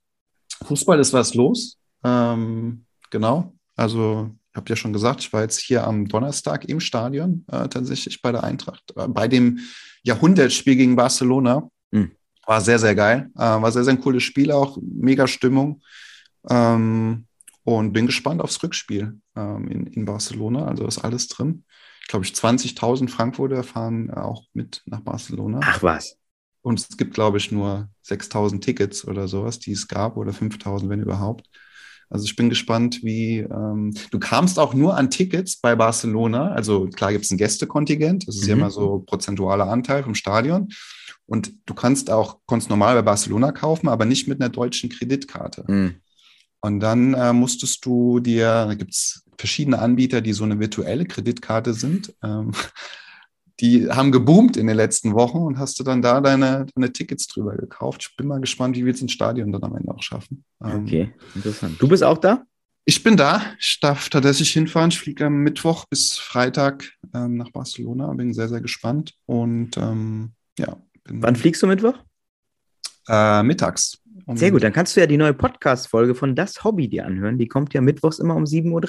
Fußball ist was los. Ähm, genau. Also, habe ja schon gesagt, ich war jetzt hier am Donnerstag im Stadion, äh, tatsächlich bei der Eintracht, äh, bei dem Jahrhundertspiel gegen Barcelona. Mhm. War sehr, sehr geil. Äh, war sehr, sehr ein cooles Spiel auch. Mega Stimmung. Ähm, und bin gespannt aufs Rückspiel ähm, in, in Barcelona. Also ist alles drin. Ich glaube, ich 20.000 Frankfurter fahren auch mit nach Barcelona. Ach was. Und es gibt, glaube ich, nur 6000 Tickets oder sowas, die es gab, oder 5000, wenn überhaupt. Also ich bin gespannt, wie ähm, du kamst auch nur an Tickets bei Barcelona. Also klar gibt es ein Gästekontingent, das ist ja Mhm. immer so prozentualer Anteil vom Stadion. Und du kannst auch kannst normal bei Barcelona kaufen, aber nicht mit einer deutschen Kreditkarte. Hm. Und dann äh, musstest du dir, da gibt es verschiedene Anbieter, die so eine virtuelle Kreditkarte sind. Ähm, die haben geboomt in den letzten Wochen und hast du dann da deine, deine Tickets drüber gekauft. Ich bin mal gespannt, wie wir es ins Stadion dann am Ende auch schaffen. Ähm, Okay, interessant. Du bist auch da? Ich bin da. Ich darf tatsächlich hinfahren. Ich fliege am Mittwoch bis Freitag ähm, nach Barcelona. Bin sehr, sehr gespannt. Und ähm, ja, bin Wann fliegst du Mittwoch? äh, mittags. Um- Sehr gut, dann kannst du ja die neue Podcast-Folge von Das Hobby dir anhören. Die kommt ja mittwochs immer um 7.30 Uhr.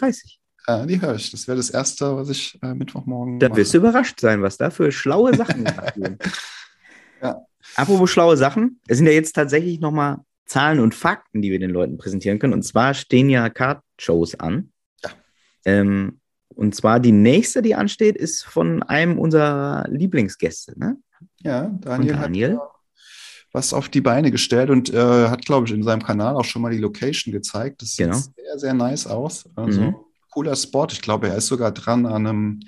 Äh, die höre ich. Das wäre das Erste, was ich äh, Mittwochmorgen Da mache. wirst du überrascht sein, was da für schlaue Sachen werden. Ja. Apropos schlaue Sachen, es sind ja jetzt tatsächlich nochmal Zahlen und Fakten, die wir den Leuten präsentieren können. Und zwar stehen ja Card-Shows an. Ja. Ähm, und zwar die nächste, die ansteht, ist von einem unserer Lieblingsgäste. Ne? Ja, Daniel, Und Daniel? hat was auf die Beine gestellt und äh, hat, glaube ich, in seinem Kanal auch schon mal die Location gezeigt. Das sieht Genau. sehr, sehr nice aus. Also Mhm. Cooler Spot. Ich glaube, er ist sogar dran an einem,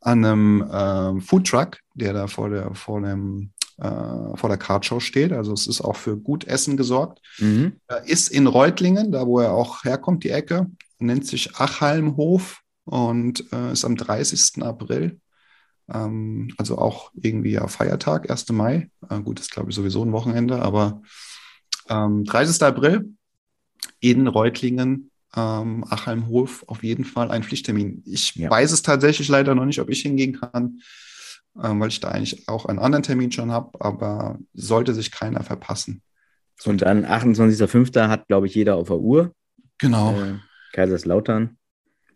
an einem ähm, Foodtruck, der da vor der, vor dem, äh, vor der Cardshow steht. Also es ist auch für gut Essen gesorgt. Mhm. Er ist in Reutlingen, da wo er auch herkommt, die Ecke. Nennt sich Achalmhof und äh, ist am 30. April. Ähm, also auch irgendwie ja Feiertag, 1. Mai. Äh, gut, ist glaube ich sowieso ein Wochenende, aber ähm, 30. April in Reutlingen, ähm, Achalmhof auf jeden Fall ein Pflichttermin. Ich Ja. weiß es tatsächlich leider noch nicht, ob ich hingehen kann, ähm, weil ich da eigentlich auch einen anderen Termin schon habe, aber sollte sich keiner verpassen. Und dann 28.05. hat, glaube ich, jeder auf der Uhr. Genau. Äh, Kaiserslautern,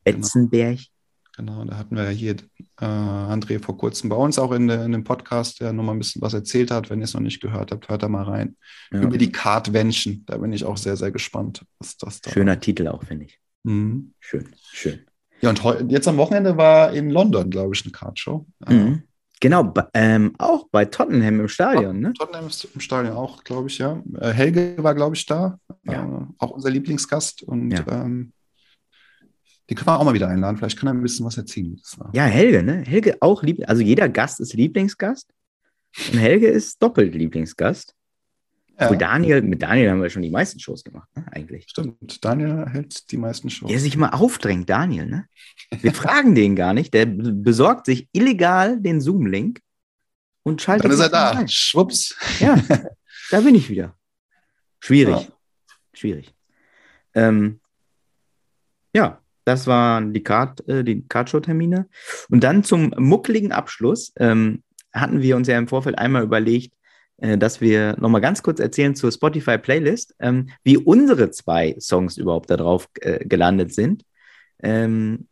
Etzenberg. Genau, da hatten wir ja hier äh, André vor kurzem bei uns auch in, de, in dem Podcast, der nochmal ein bisschen was erzählt hat. Wenn ihr es noch nicht gehört habt, hört da mal rein. Ja. Über die Kartwändchen. Da bin ich auch sehr, sehr gespannt, was das da Schöner Titel auch, finde ich. Mhm. Schön, schön. Ja, und heu- jetzt am Wochenende war in London, glaube ich, eine Kartshow. Äh, Mhm. Genau, ähm, auch bei Tottenham im Stadion, ne? Tottenham ist im Stadion auch, glaube ich, ja. Äh, Helge war, glaube ich, da. Ja. Äh, auch unser Lieblingsgast. Und Ja. ähm, den können wir auch mal wieder einladen. Vielleicht kann er ein bisschen was erzählen. Ja, Helge, ne? Helge auch lieb, also jeder Gast ist Lieblingsgast. Und Helge ist doppelt Lieblingsgast. Ja, Mit Daniel, mit Daniel haben wir schon die meisten Shows gemacht, ne? Eigentlich. stimmt. Daniel hält die meisten Shows. Der sich mal aufdrängt, Daniel, ne? Wir fragen den gar nicht. Der besorgt sich illegal den Zoom-Link und schaltet. Dann ist er da. ein. Schwupps. Ja, da bin ich wieder. Schwierig. Ja. Schwierig. Ähm, ja, das waren die Card, äh, die Cardshow-Termine. Und dann zum muckligen Abschluss ähm, hatten wir uns ja im Vorfeld einmal überlegt, äh, dass wir nochmal ganz kurz erzählen zur Spotify-Playlist, ähm, wie unsere zwei Songs überhaupt da drauf äh, gelandet sind. Ähm,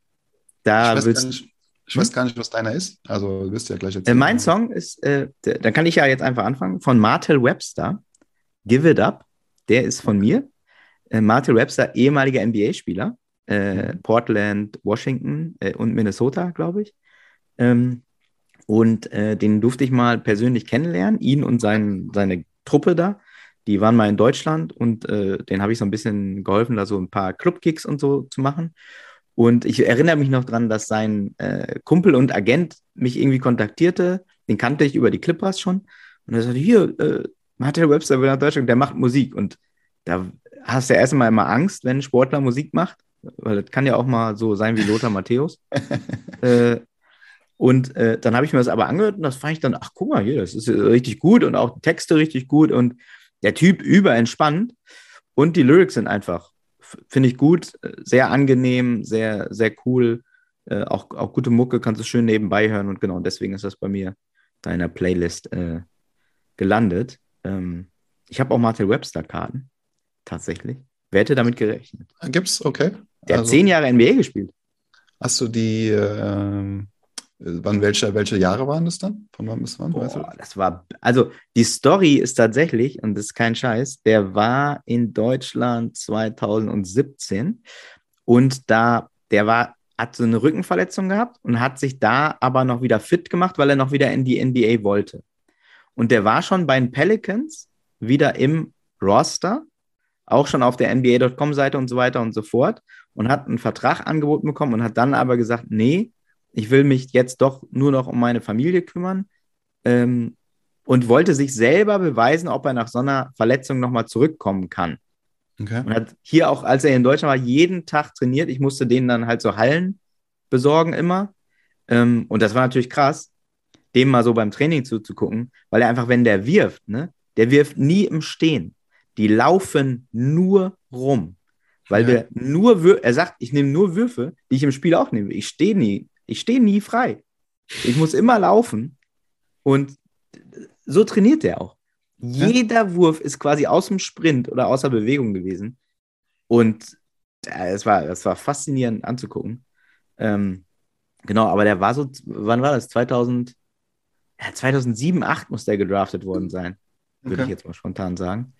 da ich, weiß nicht, ich weiß gar nicht, was deiner ist. Also wirst du ja gleich äh, erzählen. mein Song ist, äh, da kann ich ja jetzt einfach anfangen, von Martel Webster, Give It Up. Der ist von mir. Äh, Martel Webster, ehemaliger NBA-Spieler, äh, Portland, Washington äh, und Minnesota, glaube ich. Ähm, und äh, den durfte ich mal persönlich kennenlernen, ihn und sein, seine Truppe da. Die waren mal in Deutschland und äh, den habe ich so ein bisschen geholfen, da so ein paar Clubkicks und so zu machen. Und ich erinnere mich noch dran, dass sein äh, Kumpel und Agent mich irgendwie kontaktierte. Den kannte ich über die Clippers schon. Und er sagte, hier, äh, Martin Webster will nach Deutschland, der macht Musik. Und da hast du ja erstmal immer Angst, wenn ein Sportler Musik macht. Weil das kann ja auch mal so sein wie Lothar Matthäus. äh, und äh, dann habe ich mir das aber angehört und das fand ich dann, ach guck mal hier, das ist richtig gut und auch Texte richtig gut und der Typ überentspannt und die Lyrics sind einfach, finde ich gut, sehr angenehm, sehr, sehr cool. Äh, auch, auch gute Mucke kannst du schön nebenbei hören und genau deswegen ist das bei mir da in der Playlist äh, gelandet. Ähm, ich habe auch Martin Webster-Karten, tatsächlich. Wer hätte damit gerechnet? Gibt's, okay. Der also, hat zehn Jahre NBA gespielt. Hast du die, ähm, wann welche, welche Jahre waren das dann? Von wann bis wann? Boah, weißt du? Das war, also die Story ist tatsächlich, und das ist kein Scheiß, der war in Deutschland 2017 und da, der war, hat so eine Rückenverletzung gehabt und hat sich da aber noch wieder fit gemacht, weil er noch wieder in die NBA wollte. Und der war schon bei den Pelicans wieder im Roster, auch schon auf der NBA.com-Seite und so weiter und so fort und hat einen Vertrag angeboten bekommen und hat dann aber gesagt, nee, ich will mich jetzt doch nur noch um meine Familie kümmern ähm, und wollte sich selber beweisen, ob er nach so einer Verletzung nochmal zurückkommen kann. Okay. Und hat hier auch, als er in Deutschland war, jeden Tag trainiert. Ich musste denen dann halt so Hallen besorgen immer. Ähm, und das war natürlich krass, dem mal so beim Training zuzugucken, weil er einfach, wenn der wirft, ne, der wirft nie im Stehen. Die laufen nur rum. Weil ja. der nur, er sagt, ich nehme nur Würfe, die ich im Spiel auch nehme. Ich stehe nie, ich stehe nie frei. Ich muss immer laufen. Und so trainiert der auch. Ja. Jeder Wurf ist quasi aus dem Sprint oder außer Bewegung gewesen. Und es war, es war faszinierend anzugucken. Ähm, genau, aber der war so, wann war das? 2000, ja, 2007, 2008 muss der gedraftet worden sein. Würde okay. ich jetzt mal spontan sagen.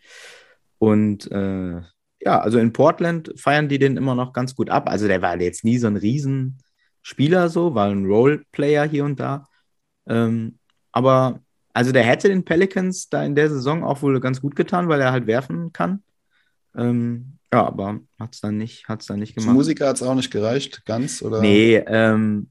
Und äh, ja, also in Portland feiern die den immer noch ganz gut ab. Also der war jetzt nie so ein Riesenspieler, so, war ein Roleplayer hier und da. Ähm, aber also der hätte den Pelicans da in der Saison auch wohl ganz gut getan, weil er halt werfen kann. Ähm, ja, aber hat es dann nicht, hat's dann nicht gemacht. Als Musiker hat es auch nicht gereicht, ganz, oder? Nee, ähm,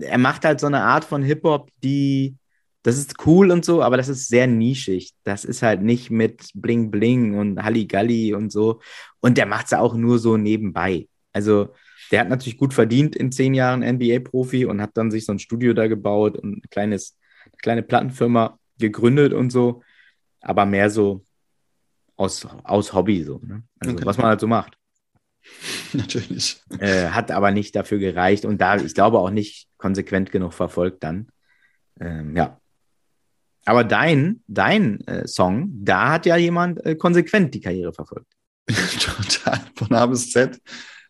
er macht halt so eine Art von Hip-Hop, die das ist cool und so, aber das ist sehr nischig. Das ist halt nicht mit Bling Bling und Halligalli und so. Und der macht es auch nur so nebenbei. Also, der hat natürlich gut verdient in zehn Jahren NBA-Profi und hat dann sich so ein Studio da gebaut und ein kleines, eine kleine Plattenfirma gegründet und so. Aber mehr so aus, aus Hobby, so. Ne? Also, okay. was man halt so macht. Natürlich. Äh, hat aber nicht dafür gereicht und da, ich glaube, auch nicht konsequent genug verfolgt dann. Ähm, ja, aber dein, dein äh, Song, da hat ja jemand äh, konsequent die Karriere verfolgt. Total, von A bis Z.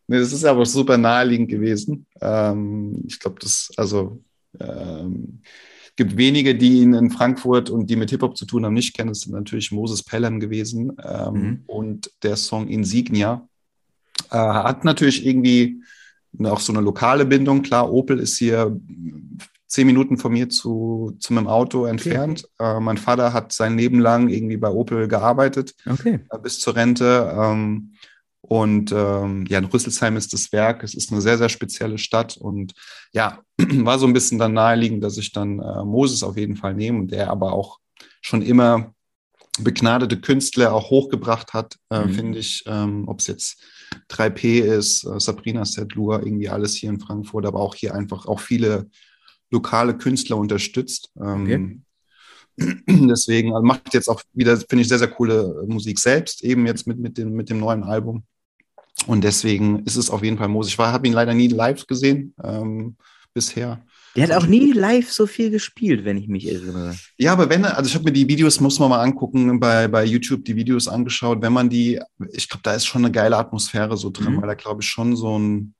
Nee, das ist aber super naheliegend gewesen. Ähm, ich glaube, das, also, ähm, gibt wenige, die ihn in Frankfurt und die mit Hip-Hop zu tun haben, nicht kennen. Das sind natürlich Moses Pelham gewesen ähm, mhm. und der Song Insignia. Äh, hat natürlich irgendwie auch so eine lokale Bindung. Klar, Opel ist hier zehn Minuten von mir zu, zu meinem Auto entfernt. Okay. Äh, mein Vater hat sein Leben lang irgendwie bei Opel gearbeitet, okay. äh, bis zur Rente. Ähm, und ähm, ja, in Rüsselsheim ist das Werk. Es ist eine sehr, sehr spezielle Stadt. Und ja, war so ein bisschen dann naheliegend, dass ich dann äh, Moses auf jeden Fall nehme, der aber auch schon immer begnadete Künstler auch hochgebracht hat, äh, mhm. finde ich. Ähm, Ob es jetzt 3P ist, äh, Sabrina Sedlur, irgendwie alles hier in Frankfurt, aber auch hier einfach auch viele lokale Künstler unterstützt. Ähm, okay. Deswegen also macht jetzt auch wieder, finde ich, sehr, sehr coole Musik selbst, eben jetzt mit, mit, dem, mit dem neuen Album. Und deswegen ist es auf jeden Fall Mose. Ich habe ihn leider nie live gesehen ähm, bisher. Der hat auch nie live so viel gespielt, wenn ich mich erinnere. Ja, aber wenn, also ich habe mir die Videos, muss man mal angucken, bei, bei YouTube die Videos angeschaut. Wenn man die, ich glaube, da ist schon eine geile Atmosphäre so drin, mhm. weil da glaube ich schon so ein,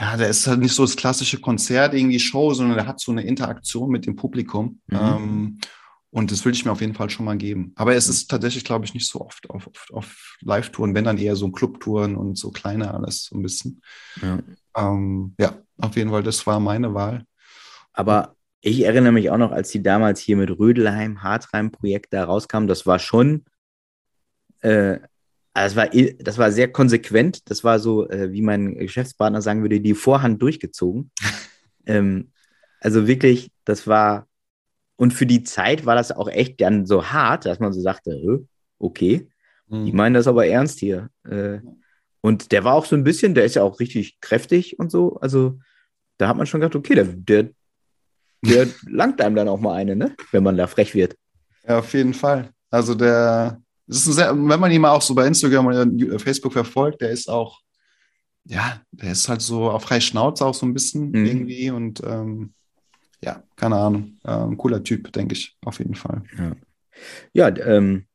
ja, der ist halt nicht so das klassische Konzert, irgendwie Show, sondern der hat so eine Interaktion mit dem Publikum. Mhm. Ähm, und das will ich mir auf jeden Fall schon mal geben. Aber es ist tatsächlich, glaube ich, nicht so oft auf, auf, auf Live-Touren, wenn dann eher so Clubtouren und so kleine alles so ein bisschen. Ja. Ähm, ja, auf jeden Fall, das war meine Wahl. Aber ich erinnere mich auch noch, als die damals hier mit Rödelheim, Hartreim-Projekt da rauskamen, das war schon, äh, das, war, das war sehr konsequent. Das war so, äh, wie mein Geschäftspartner sagen würde, die Vorhand durchgezogen. ähm, also wirklich, das war, und für die Zeit war das auch echt dann so hart, dass man so sagte, okay, mhm. die meinen das aber ernst hier. Äh, und der war auch so ein bisschen, der ist ja auch richtig kräftig und so. Also da hat man schon gedacht, okay, der, der, der langt einem dann auch mal eine, ne? wenn man da frech wird. Ja, auf jeden Fall. Also der, sehr, wenn man ihn mal auch so bei Instagram oder Facebook verfolgt, der ist auch, ja, der ist halt so auf freie Schnauze auch so ein bisschen mhm. irgendwie und ähm, ja, keine Ahnung. Äh, ein cooler Typ, denke ich, auf jeden Fall. Ja, ja ähm,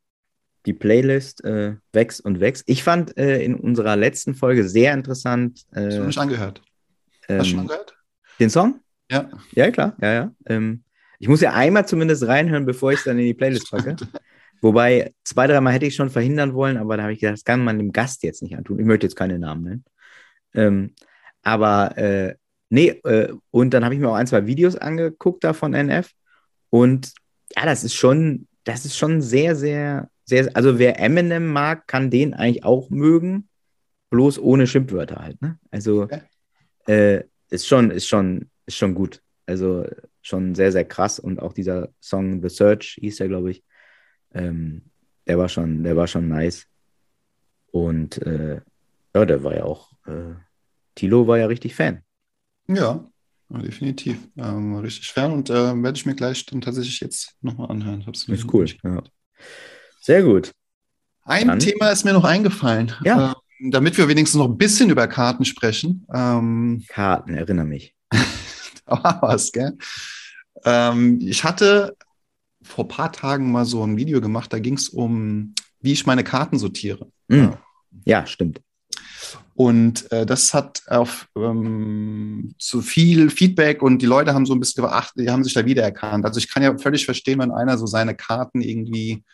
die Playlist äh, wächst und wächst. Ich fand äh, in unserer letzten Folge sehr interessant. Äh, Hast du nicht angehört? Ähm, Hast du schon angehört? Den Song? Ja. Ja, klar. Ja, ja. Ähm, ich muss ja einmal zumindest reinhören, bevor ich es dann in die Playlist packe. Wobei, zwei, dreimal hätte ich schon verhindern wollen, aber da habe ich gedacht, das kann man dem Gast jetzt nicht antun. Ich möchte jetzt keine Namen nennen. Ähm, aber äh, nee, äh, und dann habe ich mir auch ein, zwei Videos angeguckt da von NF. Und ja, das ist schon, das ist schon sehr, sehr, sehr, also wer Eminem mag, kann den eigentlich auch mögen, bloß ohne Schimpfwörter halt. Ne? Also äh, ist schon, ist schon, ist schon gut. Also schon sehr, sehr krass. Und auch dieser Song The Search hieß der, glaube ich. Ähm, der war schon, der war schon nice. Und äh, ja, der war ja auch, äh, Tilo war ja richtig Fan. Ja, definitiv. Ähm, richtig Fan und äh, werde ich mir gleich dann tatsächlich jetzt nochmal anhören. Hab's ist cool. Ja. Sehr gut. Ein dann. Thema ist mir noch eingefallen. Ja. Ähm, damit wir wenigstens noch ein bisschen über Karten sprechen. Ähm, Karten, erinnere mich. was, gell? Ähm, ich hatte vor ein paar Tagen mal so ein Video gemacht, da ging es um, wie ich meine Karten sortiere. Mhm. Ja, stimmt. Und äh, das hat auf ähm, zu viel Feedback und die Leute haben so ein bisschen geachtet, die haben sich da wiedererkannt. Also ich kann ja völlig verstehen, wenn einer so seine Karten irgendwie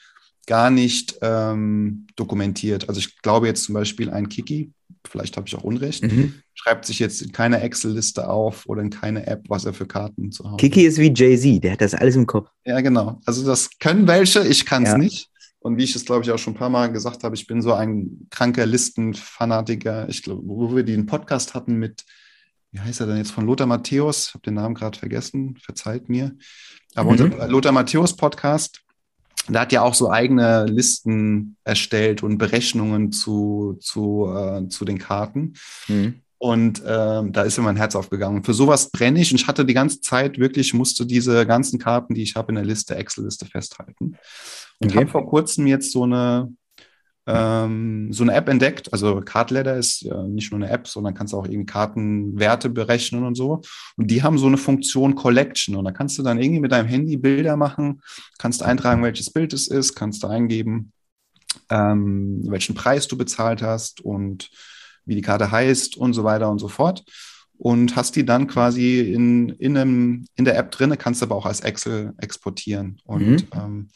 gar nicht ähm, dokumentiert. Also ich glaube jetzt zum Beispiel ein Kiki, vielleicht habe ich auch Unrecht, mhm. schreibt sich jetzt in keine Excel-Liste auf oder in keine App, was er für Karten zu haben. Kiki ist wie Jay-Z, der hat das alles im Kopf. Ja, genau. Also das können welche, ich kann es ja. nicht. Und wie ich es, glaube ich, auch schon ein paar Mal gesagt habe, ich bin so ein kranker Listenfanatiker. Ich glaube, wo wir den Podcast hatten mit, wie heißt er denn jetzt, von Lothar Matthäus, ich habe den Namen gerade vergessen, verzeiht mir. Aber mhm. unser Lothar Matthäus Podcast, da hat ja auch so eigene Listen erstellt und Berechnungen zu, zu, äh, zu den Karten. Mhm. Und ähm, da ist mir mein Herz aufgegangen. Und für sowas brenne ich. Und ich hatte die ganze Zeit wirklich, musste diese ganzen Karten, die ich habe in der Liste, Excel-Liste festhalten. Und okay. habe vor kurzem jetzt so eine, ähm, so eine App entdeckt. Also Cardladder ist ja nicht nur eine App, sondern kannst auch irgendwie Kartenwerte berechnen und so. Und die haben so eine Funktion Collection. Und da kannst du dann irgendwie mit deinem Handy Bilder machen, kannst eintragen, welches Bild es ist, kannst du eingeben, ähm, welchen Preis du bezahlt hast und wie die Karte heißt und so weiter und so fort. Und hast die dann quasi in, in, einem, in der App drin, kannst du aber auch als Excel exportieren. Und mhm. ähm,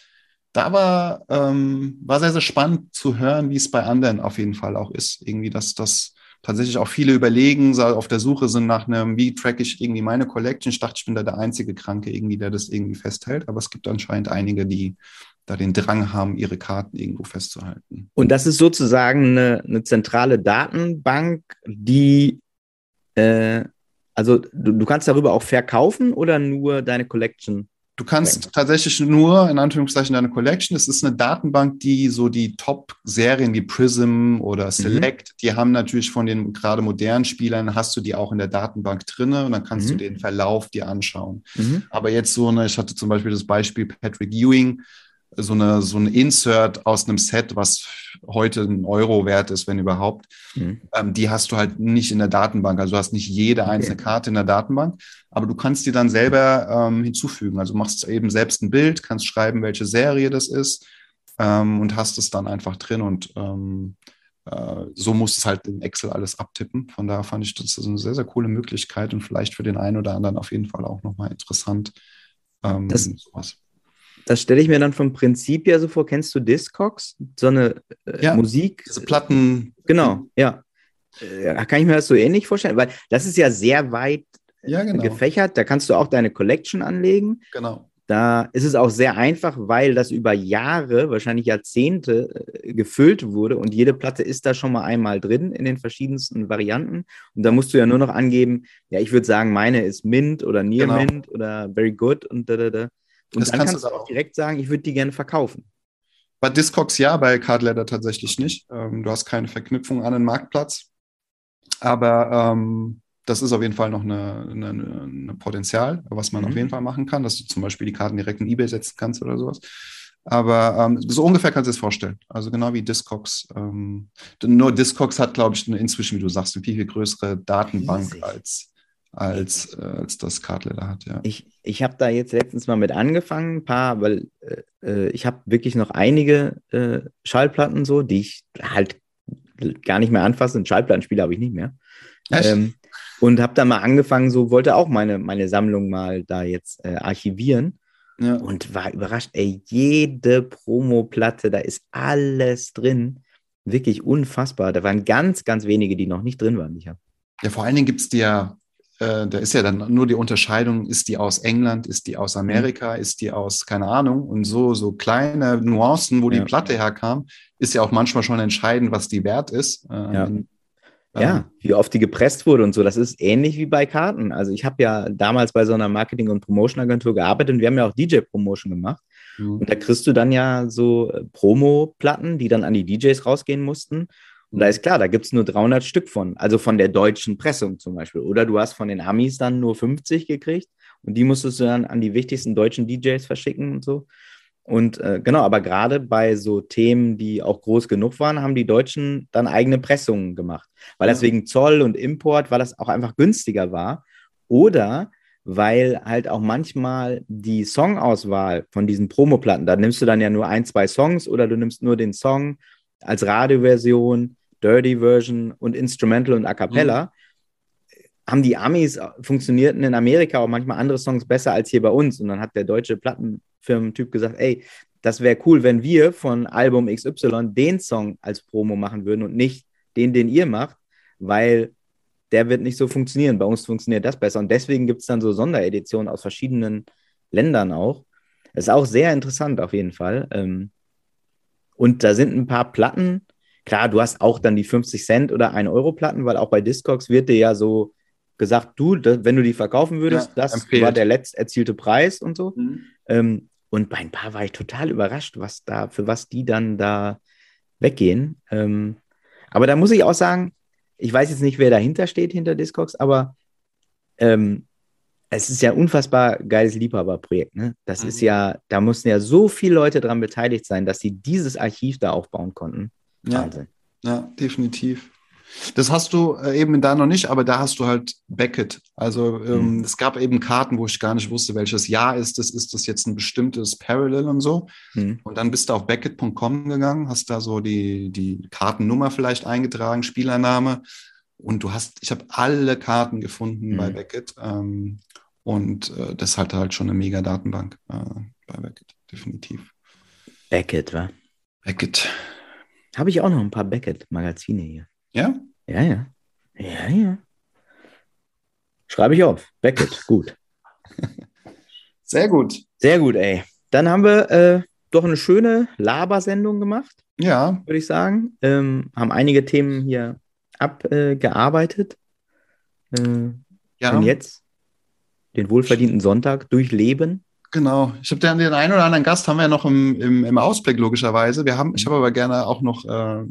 da war, ähm, war sehr, sehr spannend zu hören, wie es bei anderen auf jeden Fall auch ist. Irgendwie, dass das tatsächlich auch viele überlegen, auf der Suche sind nach einem, wie track ich irgendwie meine Collection. Ich dachte, ich bin da der einzige Kranke irgendwie, der das irgendwie festhält. Aber es gibt anscheinend einige, die da den Drang haben, ihre Karten irgendwo festzuhalten. Und das ist sozusagen eine, eine zentrale Datenbank, die, äh, also du, du kannst darüber auch verkaufen oder nur deine Collection Du kannst tatsächlich nur, in Anführungszeichen, deine Collection, es ist eine Datenbank, die so die Top-Serien wie Prism oder mhm. Select, mhm. die haben natürlich von den gerade modernen Spielern, hast du die auch in der Datenbank drinne und dann kannst mhm. du den Verlauf dir anschauen. Mhm. Aber jetzt so eine, ich hatte zum Beispiel das Beispiel Patrick Ewing, so eine, so ein Insert aus einem Set, was heute ein Euro wert ist, wenn überhaupt, mhm. ähm, die hast du halt nicht in der Datenbank. Also du hast nicht jede einzelne okay. Karte in der Datenbank, aber du kannst die dann selber ähm, hinzufügen. Also machst eben selbst ein Bild, kannst schreiben, welche Serie das ist ähm, und hast es dann einfach drin und ähm, äh, so muss es halt in Excel alles abtippen. Von daher fand ich das eine sehr, sehr coole Möglichkeit und vielleicht für den einen oder anderen auf jeden Fall auch nochmal interessant. Ähm, das, sowas das stelle ich mir dann vom Prinzip ja so vor. Kennst du Discogs? So eine äh, ja, Musik? Diese Platten. Genau, ja. Äh, kann ich mir das so ähnlich vorstellen? Weil das ist ja sehr weit ja, genau. gefächert. Da kannst du auch deine Collection anlegen. Genau. Da ist es auch sehr einfach, weil das über Jahre, wahrscheinlich Jahrzehnte äh, gefüllt wurde und jede Platte ist da schon mal einmal drin in den verschiedensten Varianten. Und da musst du ja nur noch angeben, ja, ich würde sagen, meine ist Mint oder Near genau. Mint oder Very Good und da, da, da. Und das dann kannst, kannst du auch direkt sagen, ich würde die gerne verkaufen. Bei Discogs ja, bei Cardletter tatsächlich nicht. Ähm, du hast keine Verknüpfung an den Marktplatz. Aber ähm, das ist auf jeden Fall noch eine, eine, eine Potenzial, was man mhm. auf jeden Fall machen kann, dass du zum Beispiel die Karten direkt in eBay setzen kannst oder sowas. Aber ähm, so ungefähr kannst du es vorstellen. Also genau wie Discogs. Ähm, nur Discogs hat, glaube ich, inzwischen, wie du sagst, eine viel, viel größere Datenbank Riesig. als, als, äh, als das Cardleader hat. Ja. Ich, ich habe da jetzt letztens mal mit angefangen, ein paar, weil äh, äh ich habe wirklich noch einige äh, Schallplatten so, die ich halt gar nicht mehr anfasse. Ein Schallplattenspieler habe ich nicht mehr. Ähm, und habe dann mal angefangen, so wollte auch meine, meine Sammlung mal da jetzt äh, archivieren. Ja. Und war überrascht, ey, jede Promo-Platte, da ist alles drin. Wirklich unfassbar. Da waren ganz, ganz wenige, die noch nicht drin waren, die ich habe. Ja, vor allen Dingen gibt es die ja, äh, da ist ja dann nur die Unterscheidung, ist die aus England, ist die aus Amerika, mhm. ist die aus, keine Ahnung, und so, so kleine Nuancen, wo ja. die Platte herkam, ist ja auch manchmal schon entscheidend, was die wert ist. Äh, ja. Ja, wie oft die gepresst wurde und so. Das ist ähnlich wie bei Karten. Also ich habe ja damals bei so einer Marketing- und Promotion-Agentur gearbeitet und wir haben ja auch DJ-Promotion gemacht. Mhm. Und da kriegst du dann ja so äh, Promo-Platten, die dann an die DJs rausgehen mussten. Und da ist klar, da gibt es nur 300 Stück von, also von der deutschen Pressung zum Beispiel. Oder du hast von den Amis dann nur 50 gekriegt und die musstest du dann an die wichtigsten deutschen DJs verschicken und so. Und äh, genau, aber gerade bei so Themen, die auch groß genug waren, haben die Deutschen dann eigene Pressungen gemacht. Weil das wegen Zoll und Import, weil das auch einfach günstiger war. Oder weil halt auch manchmal die Songauswahl von diesen Promoplatten, da nimmst du dann ja nur ein, zwei Songs oder du nimmst nur den Song als Radioversion, Dirty Version und Instrumental und A Cappella. Mhm haben die Amis funktionierten in Amerika auch manchmal andere Songs besser als hier bei uns. Und dann hat der deutsche Platten, Firmentyp gesagt, ey, das wäre cool, wenn wir von Album XY den Song als Promo machen würden und nicht den, den ihr macht, weil der wird nicht so funktionieren. Bei uns funktioniert das besser. Und deswegen gibt es dann so Sondereditionen aus verschiedenen Ländern auch. Das ist auch sehr interessant auf jeden Fall. Ähm, und da sind ein paar Platten. Klar, du hast auch dann die 50 Cent oder 1 Euro Platten, weil auch bei Discogs wird dir ja so gesagt, du, wenn du die verkaufen würdest, ja, das empfehlt. war der letzt erzielte Preis und so. Mhm. Ähm, und bei ein paar war ich total überrascht, was da, für was die dann da weggehen. Ähm, aber da muss ich auch sagen, ich weiß jetzt nicht, wer dahinter steht, hinter Discogs, aber ähm, es ist ja ein unfassbar geiles Liebhaberprojekt. Ne? Das mhm. ist ja, da mussten ja so viele Leute daran beteiligt sein, dass sie dieses Archiv da aufbauen konnten. Ja, Wahnsinn. ja definitiv. Das hast du äh, eben da noch nicht, aber da hast du halt Beckett. Also ähm, mhm. es gab eben Karten, wo ich gar nicht wusste, welches Jahr ist das. Ist das jetzt ein bestimmtes Parallel und so? Mhm. Und dann bist du auf Beckett.com gegangen, hast da so die, die Kartennummer vielleicht eingetragen, Spielername. Und du hast, ich habe alle Karten gefunden mhm. bei Beckett. Ähm, und äh, das hat halt schon eine mega Datenbank äh, bei Beckett, definitiv. Beckett, wa? Beckett. Habe ich auch noch ein paar Beckett-Magazine hier. Ja? Ja, ja. Ja, ja. Schreibe ich auf. Beckett, gut. Sehr gut. Sehr gut, ey. Dann haben wir äh, doch eine schöne Labersendung gemacht. Ja. Würde ich sagen. Ähm, haben einige Themen hier abgearbeitet. Äh, ja. Und jetzt den wohlverdienten Sonntag durchleben. Genau. Ich habe den, den einen oder anderen Gast haben wir ja noch im, im, im Ausblick, logischerweise. Wir haben, ich habe aber gerne auch noch äh,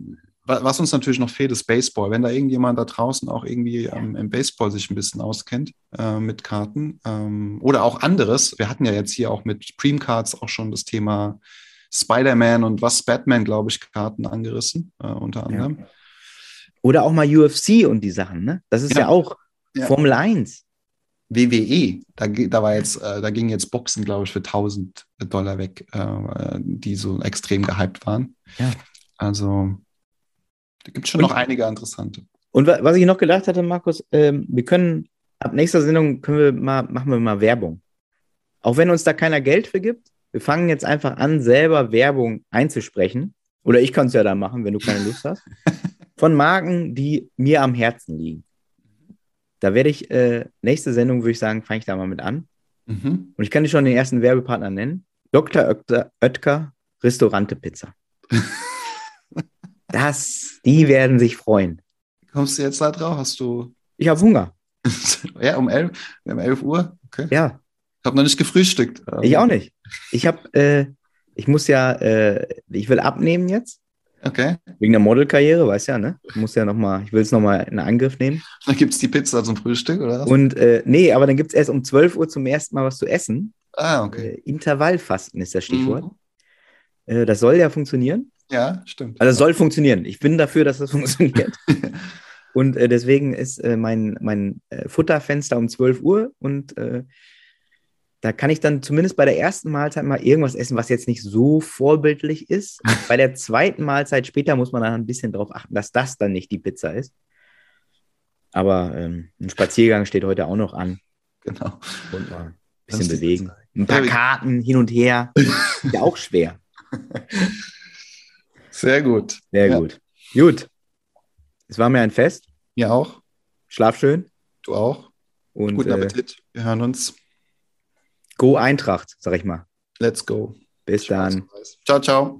was uns natürlich noch fehlt, ist Baseball. Wenn da irgendjemand da draußen auch irgendwie ähm, im Baseball sich ein bisschen auskennt äh, mit Karten ähm, oder auch anderes. Wir hatten ja jetzt hier auch mit Preem Cards auch schon das Thema Spider-Man und was Batman, glaube ich, Karten angerissen, äh, unter anderem. Ja. Oder auch mal UFC und die Sachen, ne? Das ist ja, ja auch ja. Formel 1. WWE, da, da war jetzt, äh, da ging jetzt Boxen, glaube ich, für 1000 Dollar weg, äh, die so extrem gehypt waren. Ja. Also da gibt es schon und, noch einige interessante. Und was ich noch gedacht hatte, Markus, ähm, wir können ab nächster Sendung können wir mal, machen wir mal Werbung. Auch wenn uns da keiner Geld für gibt, wir fangen jetzt einfach an, selber Werbung einzusprechen. Oder ich kann es ja da machen, wenn du keine Lust hast. Von Marken, die mir am Herzen liegen. Da werde ich, äh, nächste Sendung würde ich sagen, fange ich da mal mit an. Mhm. Und ich kann dir schon den ersten Werbepartner nennen. Dr. Oetker, Oetker Restaurante Pizza. Das, die werden sich freuen. Kommst du jetzt da drauf? Hast du. Ich habe Hunger. ja, um 11, um 11 Uhr? Okay. Ja, Ich habe noch nicht gefrühstückt. ich auch nicht. Ich habe, äh, ich muss ja, äh, ich will abnehmen jetzt. Okay. Wegen der Modelkarriere, weißt ja, ne? Ich muss ja nochmal, ich will es nochmal in Angriff nehmen. Dann gibt es die Pizza zum Frühstück, oder? was? Und äh, nee, aber dann gibt es erst um 12 Uhr zum ersten Mal was zu essen. ah, okay. Äh, Intervallfasten ist das Stichwort. Mhm. Äh, das soll ja funktionieren. Ja, stimmt. Also soll funktionieren. Ich bin dafür, dass das funktioniert. Und äh, deswegen ist äh, mein, mein äh, Futterfenster um 12 Uhr und da kann ich dann zumindest bei der ersten Mahlzeit mal irgendwas essen, was jetzt nicht so vorbildlich ist. bei der zweiten Mahlzeit später muss man dann ein bisschen darauf achten, dass das dann nicht die Pizza ist. Aber ähm, ein Spaziergang steht heute auch noch an. genau. Und mal ein bisschen bewegen. Ein paar Karten hin und her. Ist ja auch schwer. Sehr gut. Sehr Ja. gut. Gut. Es war mir ein Fest. Ihr auch? Schlaf schön. Du auch? Und Guten äh, Appetit. Wir hören uns. Go Eintracht, sag ich mal. Let's go. Bis dann. Ciao, ciao.